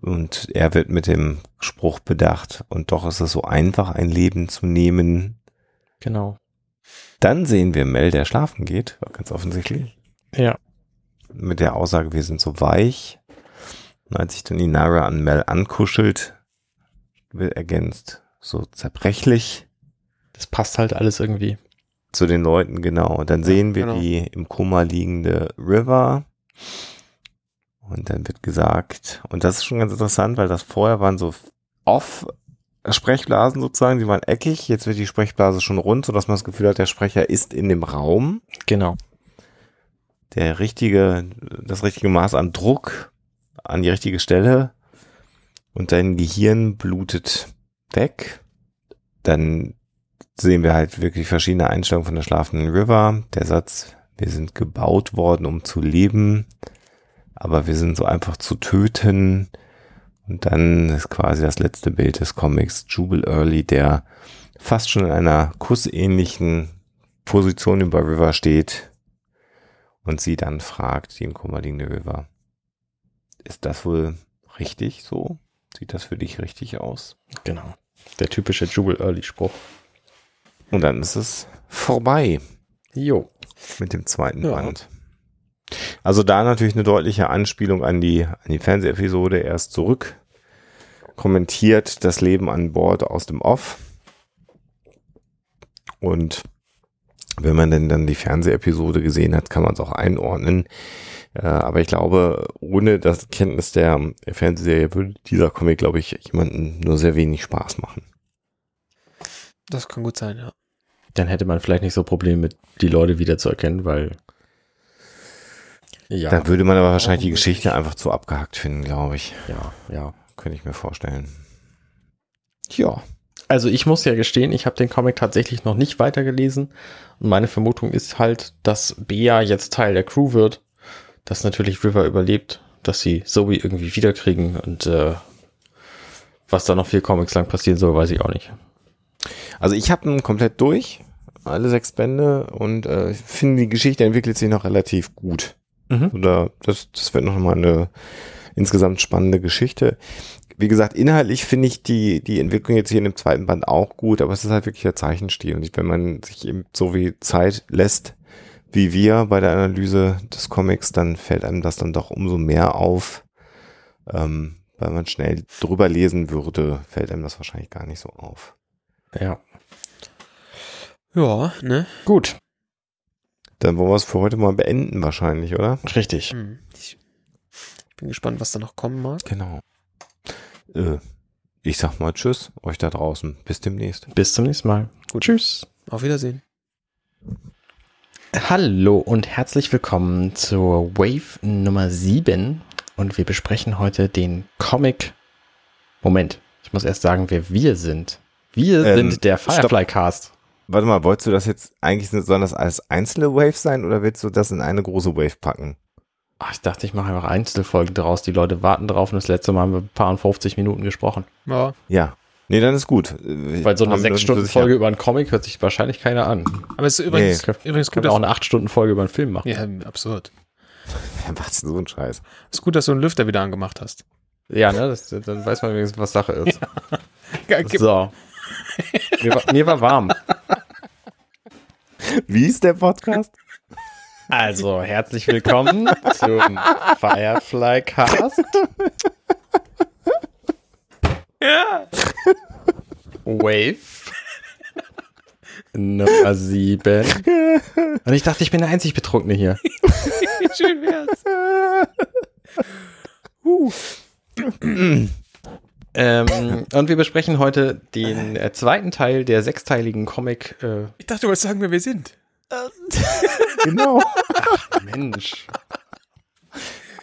Und er wird mit dem Spruch bedacht. Und doch ist es so einfach, ein Leben zu nehmen. Genau. Dann sehen wir Mel, der schlafen geht, ganz offensichtlich. Ja. Mit der Aussage, wir sind so weich. Und als sich dann Inara an Mel ankuschelt, ergänzt, so zerbrechlich. Das passt halt alles irgendwie zu den Leuten, genau. Dann sehen wir genau. die im Koma liegende River. Und dann wird gesagt, und das ist schon ganz interessant, weil das vorher waren so off Sprechblasen sozusagen, die waren eckig, jetzt wird die Sprechblase schon rund, sodass man das Gefühl hat, der Sprecher ist in dem Raum. Genau. Der richtige, das richtige Maß an Druck an die richtige Stelle und dein Gehirn blutet weg. Dann sehen wir halt wirklich verschiedene Einstellungen von der schlafenden River. Der Satz, wir sind gebaut worden, um zu leben, aber wir sind so einfach zu töten. Und dann ist quasi das letzte Bild des Comics Jubal Early, der fast schon in einer kussähnlichen Position über River steht und sie dann fragt, die im River, ist das wohl richtig so? Sieht das für dich richtig aus? Genau. Der typische Jubal Early Spruch. Und dann ist es vorbei. Jo. Mit dem zweiten ja. Band. Also da natürlich eine deutliche Anspielung an die, an die Fernsehepisode erst zurück. Kommentiert das Leben an Bord aus dem Off. Und wenn man denn dann die Fernsehepisode gesehen hat, kann man es auch einordnen. Äh, aber ich glaube, ohne das Kenntnis der Fernsehserie würde dieser Comic, glaube ich, jemanden nur sehr wenig Spaß machen. Das kann gut sein, ja. Dann hätte man vielleicht nicht so Probleme mit die Leute wiederzuerkennen, weil ja. Dann würde man aber wahrscheinlich die Geschichte einfach zu abgehackt finden, glaube ich. Ja, ja. Könnte ich mir vorstellen. Ja. Also ich muss ja gestehen, ich habe den Comic tatsächlich noch nicht weitergelesen. Und meine Vermutung ist halt, dass Bea jetzt Teil der Crew wird, dass natürlich River überlebt, dass sie Zoe irgendwie wiederkriegen und äh, was da noch vier Comics lang passieren soll, weiß ich auch nicht. Also ich habe ihn komplett durch, alle sechs Bände und äh, ich finde, die Geschichte entwickelt sich noch relativ gut. Mhm. Oder das, das wird noch mal eine insgesamt spannende Geschichte. Wie gesagt, inhaltlich finde ich die, die Entwicklung jetzt hier in dem zweiten Band auch gut, aber es ist halt wirklich der Zeichenstil. Und wenn man sich eben so wie Zeit lässt, wie wir bei der Analyse des Comics, dann fällt einem das dann doch umso mehr auf. Ähm, weil man schnell drüber lesen würde, fällt einem das wahrscheinlich gar nicht so auf. Ja. Ja, ne? Gut. Dann wollen wir es für heute mal beenden wahrscheinlich, oder? Richtig. Hm. Ich bin gespannt, was da noch kommen mag. Genau. Äh, ich sag mal Tschüss, euch da draußen. Bis demnächst. Bis zum nächsten Mal. Gut. Tschüss. Auf Wiedersehen. Hallo und herzlich willkommen zur Wave Nummer 7 und wir besprechen heute den Comic. Moment, ich muss erst sagen, wer wir sind. Wir ähm, sind der Firefly Cast. Warte mal, wolltest du das jetzt eigentlich, sollen das als einzelne Waves sein oder willst du das in eine große Wave packen? Ach, ich dachte, ich mache einfach Einzelfolgen daraus. Die Leute warten drauf und das letzte Mal haben wir ein paar und 50 Minuten gesprochen. Ja. Ja. Nee, dann ist gut. Weil so eine Haben wir uns 6-Stunden-Folge über einen Comic hört sich wahrscheinlich keiner an. Aber es ist übrigens, Nee. übrigens gut, auch eine 8-Stunden-Folge über einen Film machen. ja, absurd. Wer macht denn so einen Scheiß? ist gut, dass du einen Lüfter wieder angemacht hast. Ja, ne? Das, dann weiß man wenigstens, was Sache ist. Ja, So. Mir war, mir war warm. Wie ist der Podcast? Also, herzlich willkommen zum Firefly Cast. Wave. Nummer 7. Und ich dachte, ich bin der einzig Betrunkene hier. Schön wär's. Ähm, und wir besprechen heute den äh, zweiten Teil der sechsteiligen Comic. Äh, Ich dachte, du wolltest sagen, wer wir sind. genau. Mensch.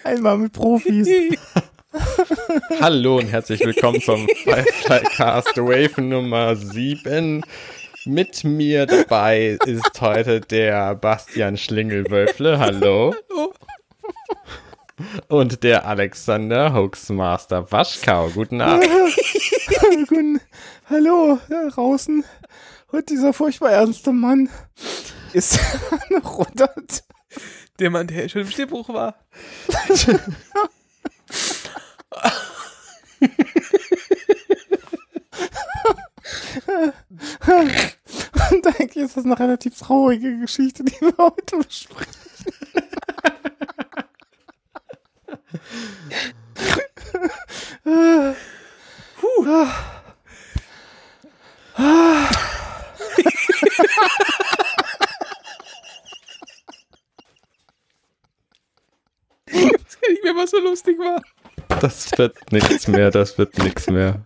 Einmal mit Profis. Hallo und herzlich willkommen zum Firefly Cast Wave Nummer 7. Mit mir dabei ist heute der Bastian Schlingelwölfle. Hallo. Und der Alexander Hoaxmaster Waschkau. Guten Abend. Guten, hallo, da draußen. Und dieser furchtbar ernste Mann ist noch runter. Der Mann, der schon im Stimmbruch war. Und eigentlich ist das eine relativ traurige Geschichte, die wir heute besprechen. Ich weiß nicht mehr, was so lustig war. Das wird nichts mehr, das wird nichts mehr.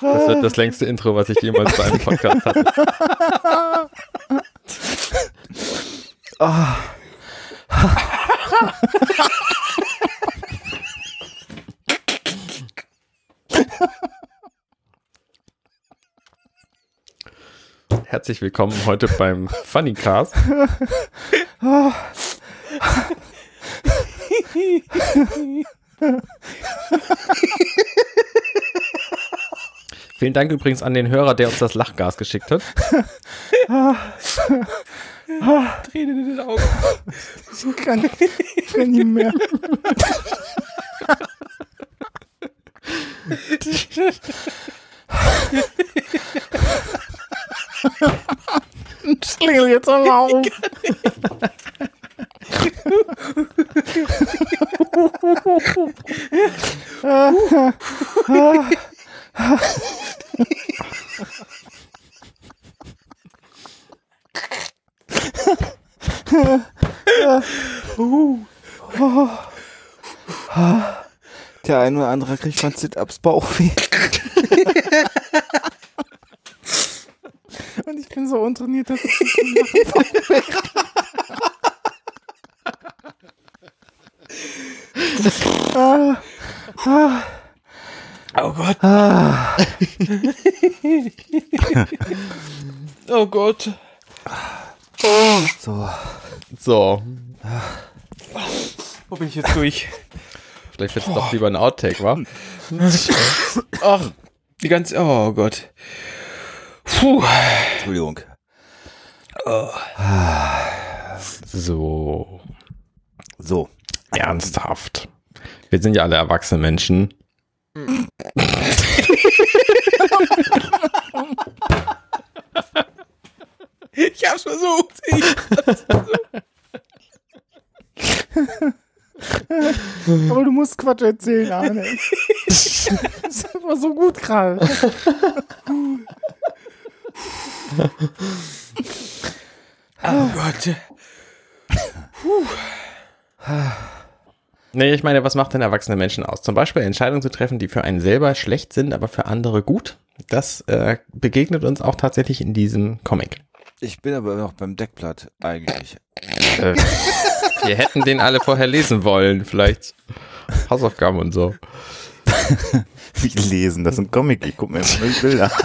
Das wird das längste Intro, was ich jemals bei einem Podcast hatte. Herzlich willkommen heute beim Funny Cast. Vielen Dank übrigens an den Hörer, der uns das Lachgas geschickt hat. Tränen in den Augen. Ich kann, ich kann nicht mehr. Schlingel jetzt mal auf. Der eine oder andere kriegt von Sit-Ups Bauchweh. Und ich bin so untrainiert, dass ich nicht Oh Gott. oh Gott. So. So, Wo bin ich jetzt durch? vielleicht wird es doch lieber ein Outtake, wa? Ach, die ganze. Oh Gott. Puh. Entschuldigung. So, So. Ernsthaft. Wir sind ja alle erwachsene Menschen. Ich hab's versucht. Ich Aber du musst Quatsch erzählen, Arne. Das war so gut gerade. Oh Gott. Nee, ich meine, was macht denn erwachsene Menschen aus? Zum Beispiel Entscheidungen zu treffen, die für einen selber schlecht sind, aber für andere gut. Das äh, begegnet uns auch tatsächlich in diesem Comic. Ich bin aber noch beim Deckblatt eigentlich. Äh, wir hätten den alle vorher lesen wollen, vielleicht Hausaufgaben und so. Wie lesen, das ist ein Comic. Ich guck mir immer nur die Bilder.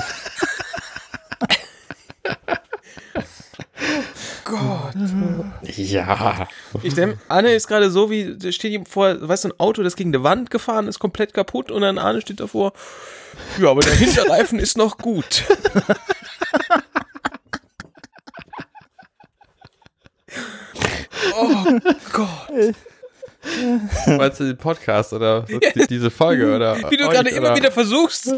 Gott. Ja. Ich denke, Anne ist gerade so, wie da steht ihm vor, weißt du, ein Auto, das gegen die Wand gefahren ist, komplett kaputt und dann Arne steht davor, ja, aber der Hinterreifen ist noch gut. oh Gott. Meinst du den Podcast oder die, diese Folge oder? Wie du gerade immer wieder versuchst.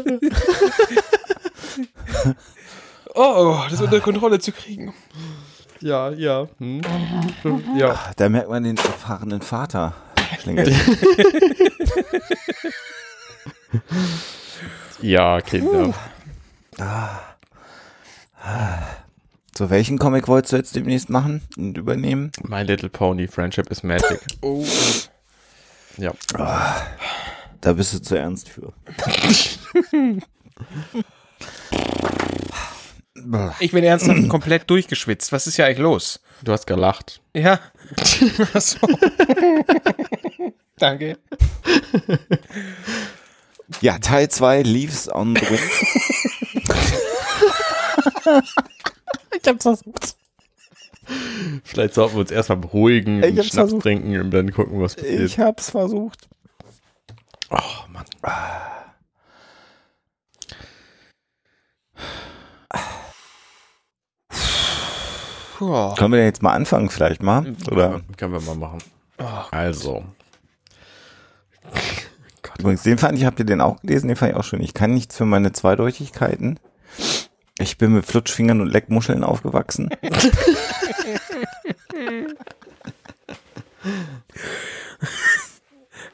oh, das unter Kontrolle zu kriegen. Ja, ja. Hm. Ja. Da merkt man den erfahrenen Vater. Ja, Kinder. so, welchen Comic wolltest du jetzt demnächst machen und übernehmen? My Little Pony, Friendship is Magic. Oh. Ja. Da bist du zu ernst für. Ich bin ernsthaft komplett durchgeschwitzt. Was ist ja eigentlich los? Du hast gelacht. Ja. Ach so. Danke. Ja, Teil 2, Leaves on the Wind. ich hab's versucht. Vielleicht sollten wir uns erstmal beruhigen, Ich einen hab's Schnaps versucht. trinken und dann gucken, was passiert. Ich hab's versucht. oh, Mann. Puh. Können wir denn jetzt mal anfangen vielleicht mal? Oder? Können wir mal machen. Oh, Also. Übrigens, den fand ich, habt ihr den auch gelesen? Den fand ich auch schön. Ich kann nichts für meine Zweideutigkeiten. Ich bin mit Flutschfingern und Leckmuscheln aufgewachsen.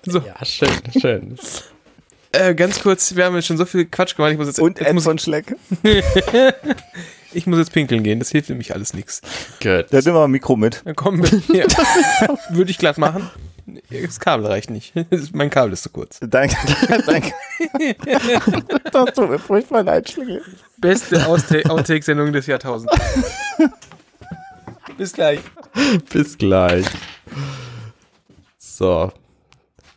So. Ja, schön, schön. Äh, ganz kurz, wir haben jetzt schon so viel Quatsch gemacht. Ich muss jetzt, Und jetzt Ed muss, von Schleck. ich muss jetzt pinkeln gehen. Das hilft nämlich alles nichts. Gut. Der hat immer ein Mikro mit. Dann kommen wir. Ja. Würde ich glatt machen. Das Kabel reicht nicht. Mein Kabel ist zu kurz. Danke, danke. das tut mir furchtbar leid, Schlingel. Beste Outtake-Sendung des Jahrtausends. Bis gleich. Bis gleich. So.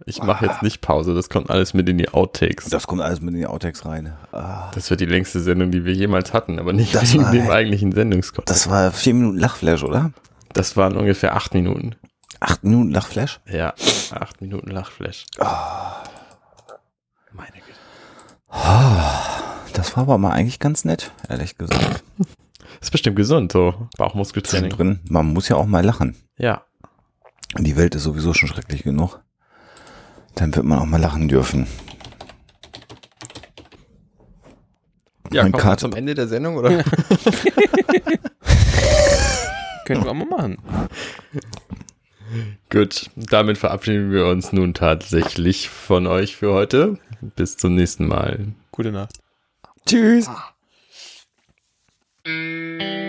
Ich mache jetzt nicht Pause, das kommt alles mit in die Outtakes. Das kommt alles mit in die Outtakes rein. Ah, Das wird die längste Sendung, die wir jemals hatten, aber nicht Das wegen war- dem eigentlichen Sendungskontext. Das war vier Minuten Lachflash, oder? Das waren ungefähr acht Minuten. Acht Minuten Lachflash? Ja, acht Minuten Lachflash. Meine Güte. Das war aber mal eigentlich ganz nett, ehrlich gesagt. Ist bestimmt gesund, so Bauchmuskeltraining. Zwischendrin, man muss ja auch mal lachen. Ja. Die Welt ist sowieso schon schrecklich genug. Dann wird man auch mal lachen dürfen. Ja, Mein kommen wir zum Ende der Sendung, oder? Können wir auch mal machen. Gut, damit verabschieden wir uns nun tatsächlich von euch für heute. Bis zum nächsten Mal. Gute Nacht. Tschüss. Mm.